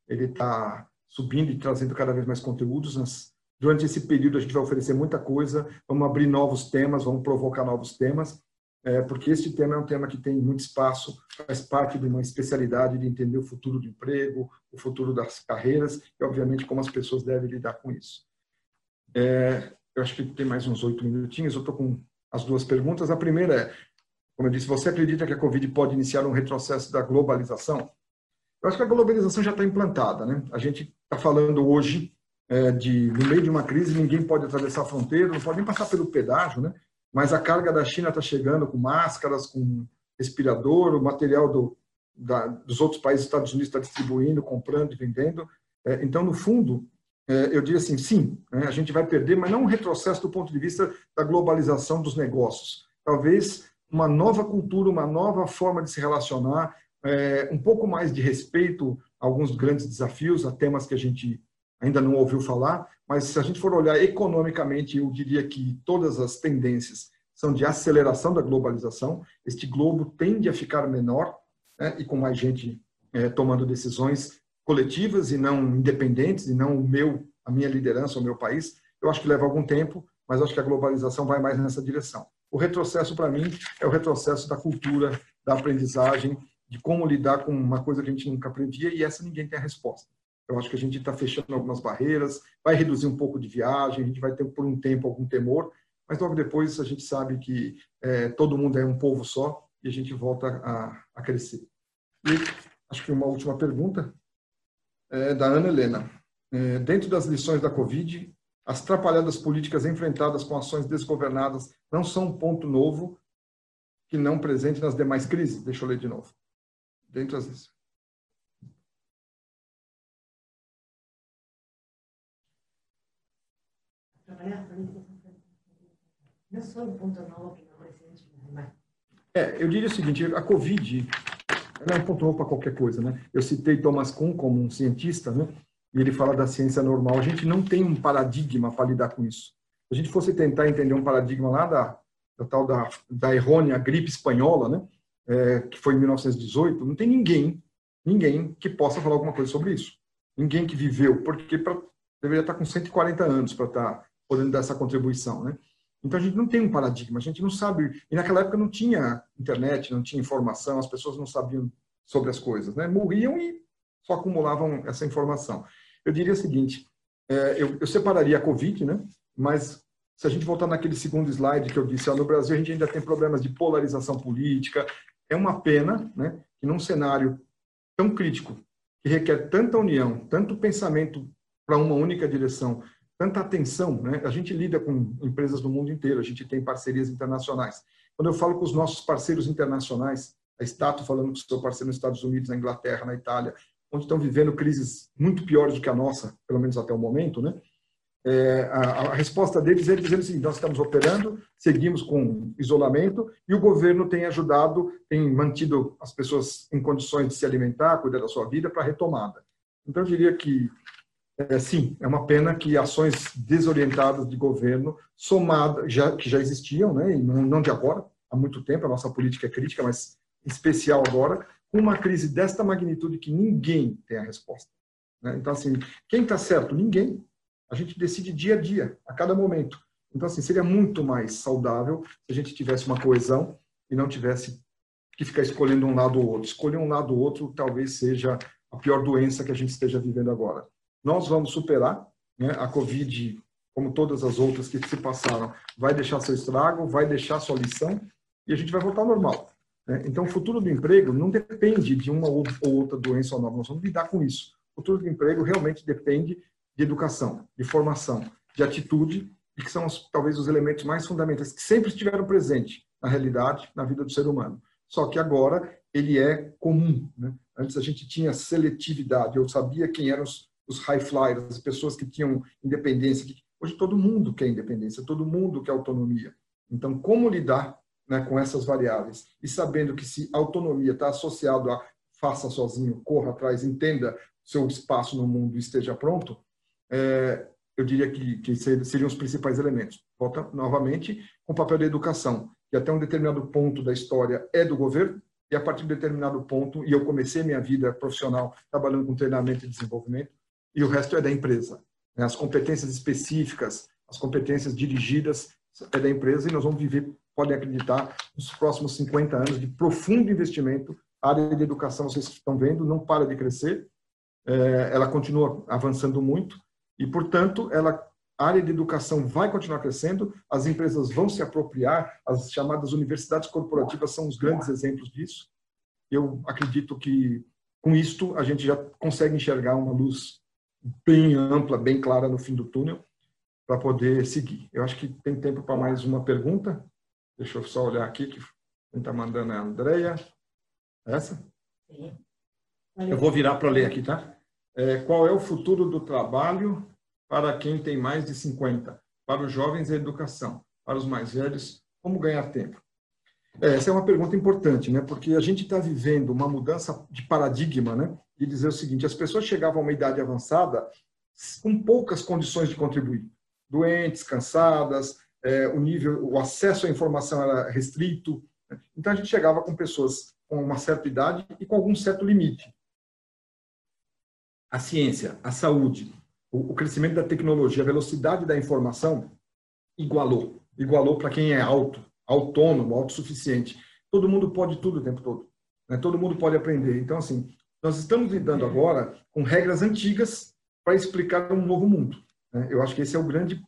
ele está subindo e trazendo cada vez mais conteúdos. Nas, durante esse período a gente vai oferecer muita coisa, vamos abrir novos temas, vamos provocar novos temas é, porque este tema é um tema que tem muito espaço, faz parte de uma especialidade de entender o futuro do emprego, o futuro das carreiras e, obviamente, como as pessoas devem lidar com isso. É, eu acho que tem mais uns oito minutinhos, eu estou com as duas perguntas. A primeira é, como eu disse, você acredita que a Covid pode iniciar um retrocesso da globalização? Eu acho que a globalização já está implantada, né? A gente está falando hoje é, de, no meio de uma crise, ninguém pode atravessar a fronteira, não pode nem passar pelo pedágio, né? Mas a carga da China está chegando com máscaras, com respirador, o material do, da, dos outros países, Estados Unidos está distribuindo, comprando e vendendo. É, então, no fundo, é, eu diria assim, sim, né, a gente vai perder, mas não um retrocesso do ponto de vista da globalização dos negócios. Talvez uma nova cultura, uma nova forma de se relacionar, é, um pouco mais de respeito a alguns grandes desafios, a temas que a gente ainda não ouviu falar, mas se a gente for olhar economicamente, eu diria que todas as tendências são de aceleração da globalização. Este globo tende a ficar menor né, e com mais gente é, tomando decisões coletivas e não independentes, e não o meu, a minha liderança, o meu país. Eu acho que leva algum tempo, mas acho que a globalização vai mais nessa direção. O retrocesso, para mim, é o retrocesso da cultura, da aprendizagem, de como lidar com uma coisa que a gente nunca aprendia, e essa ninguém tem a resposta. Eu acho que a gente está fechando algumas barreiras, vai reduzir um pouco de viagem, a gente vai ter por um tempo algum temor, mas logo depois a gente sabe que é, todo mundo é um povo só e a gente volta a, a crescer. E acho que uma última pergunta é da Ana Helena. É, dentro das lições da Covid, as trapalhadas políticas enfrentadas com ações desgovernadas não são um ponto novo que não presente nas demais crises? Deixa eu ler de novo. Dentro das mas... É, eu diria o seguinte, a Covid é um ponto para qualquer coisa, né? Eu citei Thomas Kuhn como um cientista, né? E ele fala da ciência normal. A gente não tem um paradigma para lidar com isso. Se a gente fosse tentar entender um paradigma lá da, da tal da, da errônea gripe espanhola, né? É, que foi em 1918, não tem ninguém, ninguém que possa falar alguma coisa sobre isso. Ninguém que viveu, porque pra, deveria estar com 140 anos para estar podendo dar essa contribuição, né? Então a gente não tem um paradigma, a gente não sabe. E naquela época não tinha internet, não tinha informação, as pessoas não sabiam sobre as coisas, né? Morriam e só acumulavam essa informação. Eu diria o seguinte: é, eu, eu, separaria a Covid, né? Mas se a gente voltar naquele segundo slide que eu disse, ó, no Brasil a gente ainda tem problemas de polarização política. É uma pena, né? Que num cenário tão crítico, que requer tanta união, tanto pensamento para uma única direção, tanta atenção, né? A gente lida com empresas do mundo inteiro, a gente tem parcerias internacionais. Quando eu falo com os nossos parceiros internacionais, a Stato falando com o seu parceiro nos Estados Unidos, na Inglaterra, na Itália, onde estão vivendo crises muito piores do que a nossa, pelo menos até o momento, né? É, a, a, resposta deles é dizendo assim: nós estamos operando, seguimos com isolamento e o governo tem ajudado, tem mantido as pessoas em condições de se alimentar, cuidar da sua vida para a retomada. Então, eu diria que é, sim, é uma pena que ações desorientadas de governo, somadas, já, que já existiam, né, e não, não de agora, há muito tempo, a nossa política é crítica, mas em especial agora, com uma crise desta magnitude que ninguém tem a resposta. Né? Então, assim, quem está certo? Ninguém. A gente decide dia a dia, a cada momento. Então, assim, seria muito mais saudável se a gente tivesse uma coesão e não tivesse que ficar escolhendo um lado ou outro. Escolher um lado ou outro talvez seja a pior doença que a gente esteja vivendo agora. Nós vamos superar né? a Covid, como todas as outras que se passaram, vai deixar seu estrago, vai deixar sua lição e a gente vai voltar ao normal. Né? Então, o futuro do emprego não depende de uma ou outra doença ou não. Nós vamos lidar com isso. O futuro do emprego realmente depende de educação, de formação, de atitude, e que são talvez os elementos mais fundamentais que sempre estiveram presentes na realidade, na vida do ser humano. Só que agora ele é comum. Né? Antes a gente tinha seletividade, eu sabia quem eram os, os high flyers, as pessoas que tinham independência. Hoje todo mundo quer independência, todo mundo quer autonomia. Então, como lidar né, com essas variáveis e sabendo que se autonomia está associado a faça sozinho, corra atrás, entenda seu espaço no mundo e esteja pronto, é, eu diria que, que seriam os principais elementos. Volta novamente com o papel da educação, que até um determinado ponto da história é do governo, e a partir de determinado ponto, e eu comecei minha vida profissional trabalhando com treinamento e desenvolvimento, e o resto é da empresa. Né? As competências específicas, as competências dirigidas é da empresa, e nós vamos viver, podem acreditar, nos próximos 50 anos de profundo investimento. A área de educação, vocês estão vendo, não para de crescer, é, ela continua avançando muito, e, portanto, ela a área de educação vai continuar crescendo, as empresas vão se apropriar, as chamadas universidades corporativas são os grandes exemplos disso. Eu acredito que com isto a gente já consegue enxergar uma luz bem ampla, bem clara no fim do túnel para poder seguir. Eu acho que tem tempo para mais uma pergunta. Deixa eu só olhar aqui que quem está mandando é a Andrea. Essa? Eu vou virar para ler aqui, tá? É, qual é o futuro do trabalho para quem tem mais de 50? Para os jovens, a educação. Para os mais velhos, como ganhar tempo? É, essa é uma pergunta importante, né? Porque a gente está vivendo uma mudança de paradigma, né? De dizer o seguinte: as pessoas chegavam a uma idade avançada com poucas condições de contribuir, doentes, cansadas, é, o nível, o acesso à informação era restrito. Né? Então a gente chegava com pessoas com uma certa idade e com algum certo limite. A ciência, a saúde, o, o crescimento da tecnologia, a velocidade da informação igualou, igualou para quem é alto, autônomo, autossuficiente. Todo mundo pode tudo o tempo todo. Né? Todo mundo pode aprender. Então, assim, nós estamos lidando agora com regras antigas para explicar um novo mundo. Né? Eu acho que esse é o grande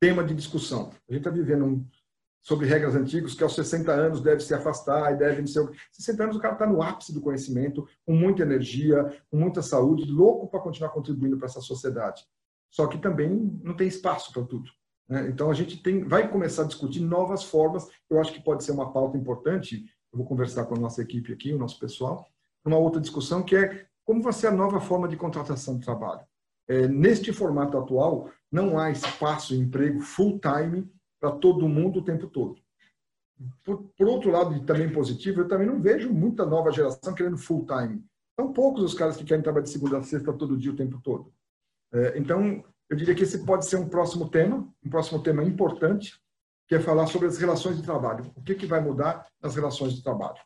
tema de discussão. A gente está vivendo um, sobre regras antigas, que aos 60 anos deve se afastar e deve ser. 60 anos o cara está no ápice do conhecimento, com muita energia, com muita saúde, louco para continuar contribuindo para essa sociedade. Só que também não tem espaço para tudo. Né? Então, a gente tem, vai começar a discutir novas formas. Eu acho que pode ser uma pauta importante. Eu vou conversar com a nossa equipe aqui, o nosso pessoal, uma outra discussão que é como vai ser a nova forma de contratação de trabalho. É, neste formato atual, não há espaço em emprego full-time para todo mundo o tempo todo. Por, por, outro lado, também positivo, eu também não vejo muita nova geração querendo full-time. São poucos os caras que querem trabalhar de segunda a sexta todo dia o tempo todo. É, então, eu diria que esse pode ser um próximo tema, um próximo tema importante, que é falar sobre as relações de trabalho. O que, que vai mudar nas relações de trabalho?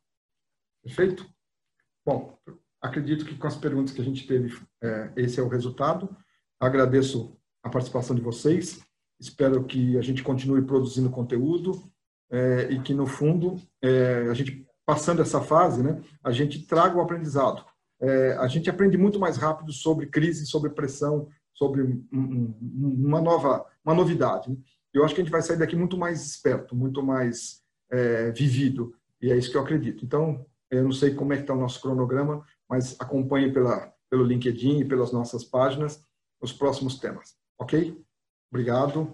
Perfeito? Bom, acredito que com as perguntas que a gente teve, é, esse é o resultado. Agradeço a participação de vocês. Espero que a gente continue produzindo conteúdo é, e que, no fundo, é, a gente, passando essa fase, né, a gente traga o aprendizado. É, a gente aprende muito mais rápido sobre crise, sobre pressão, sobre um, uma nova, uma novidade. Né? Eu acho que a gente vai sair daqui muito mais esperto, muito mais é, vivido, e é isso que eu acredito. Então, eu não sei como é que está o nosso cronograma, mas acompanhe pela, pelo LinkedIn e pelas nossas páginas os próximos temas. Ok? Obrigado.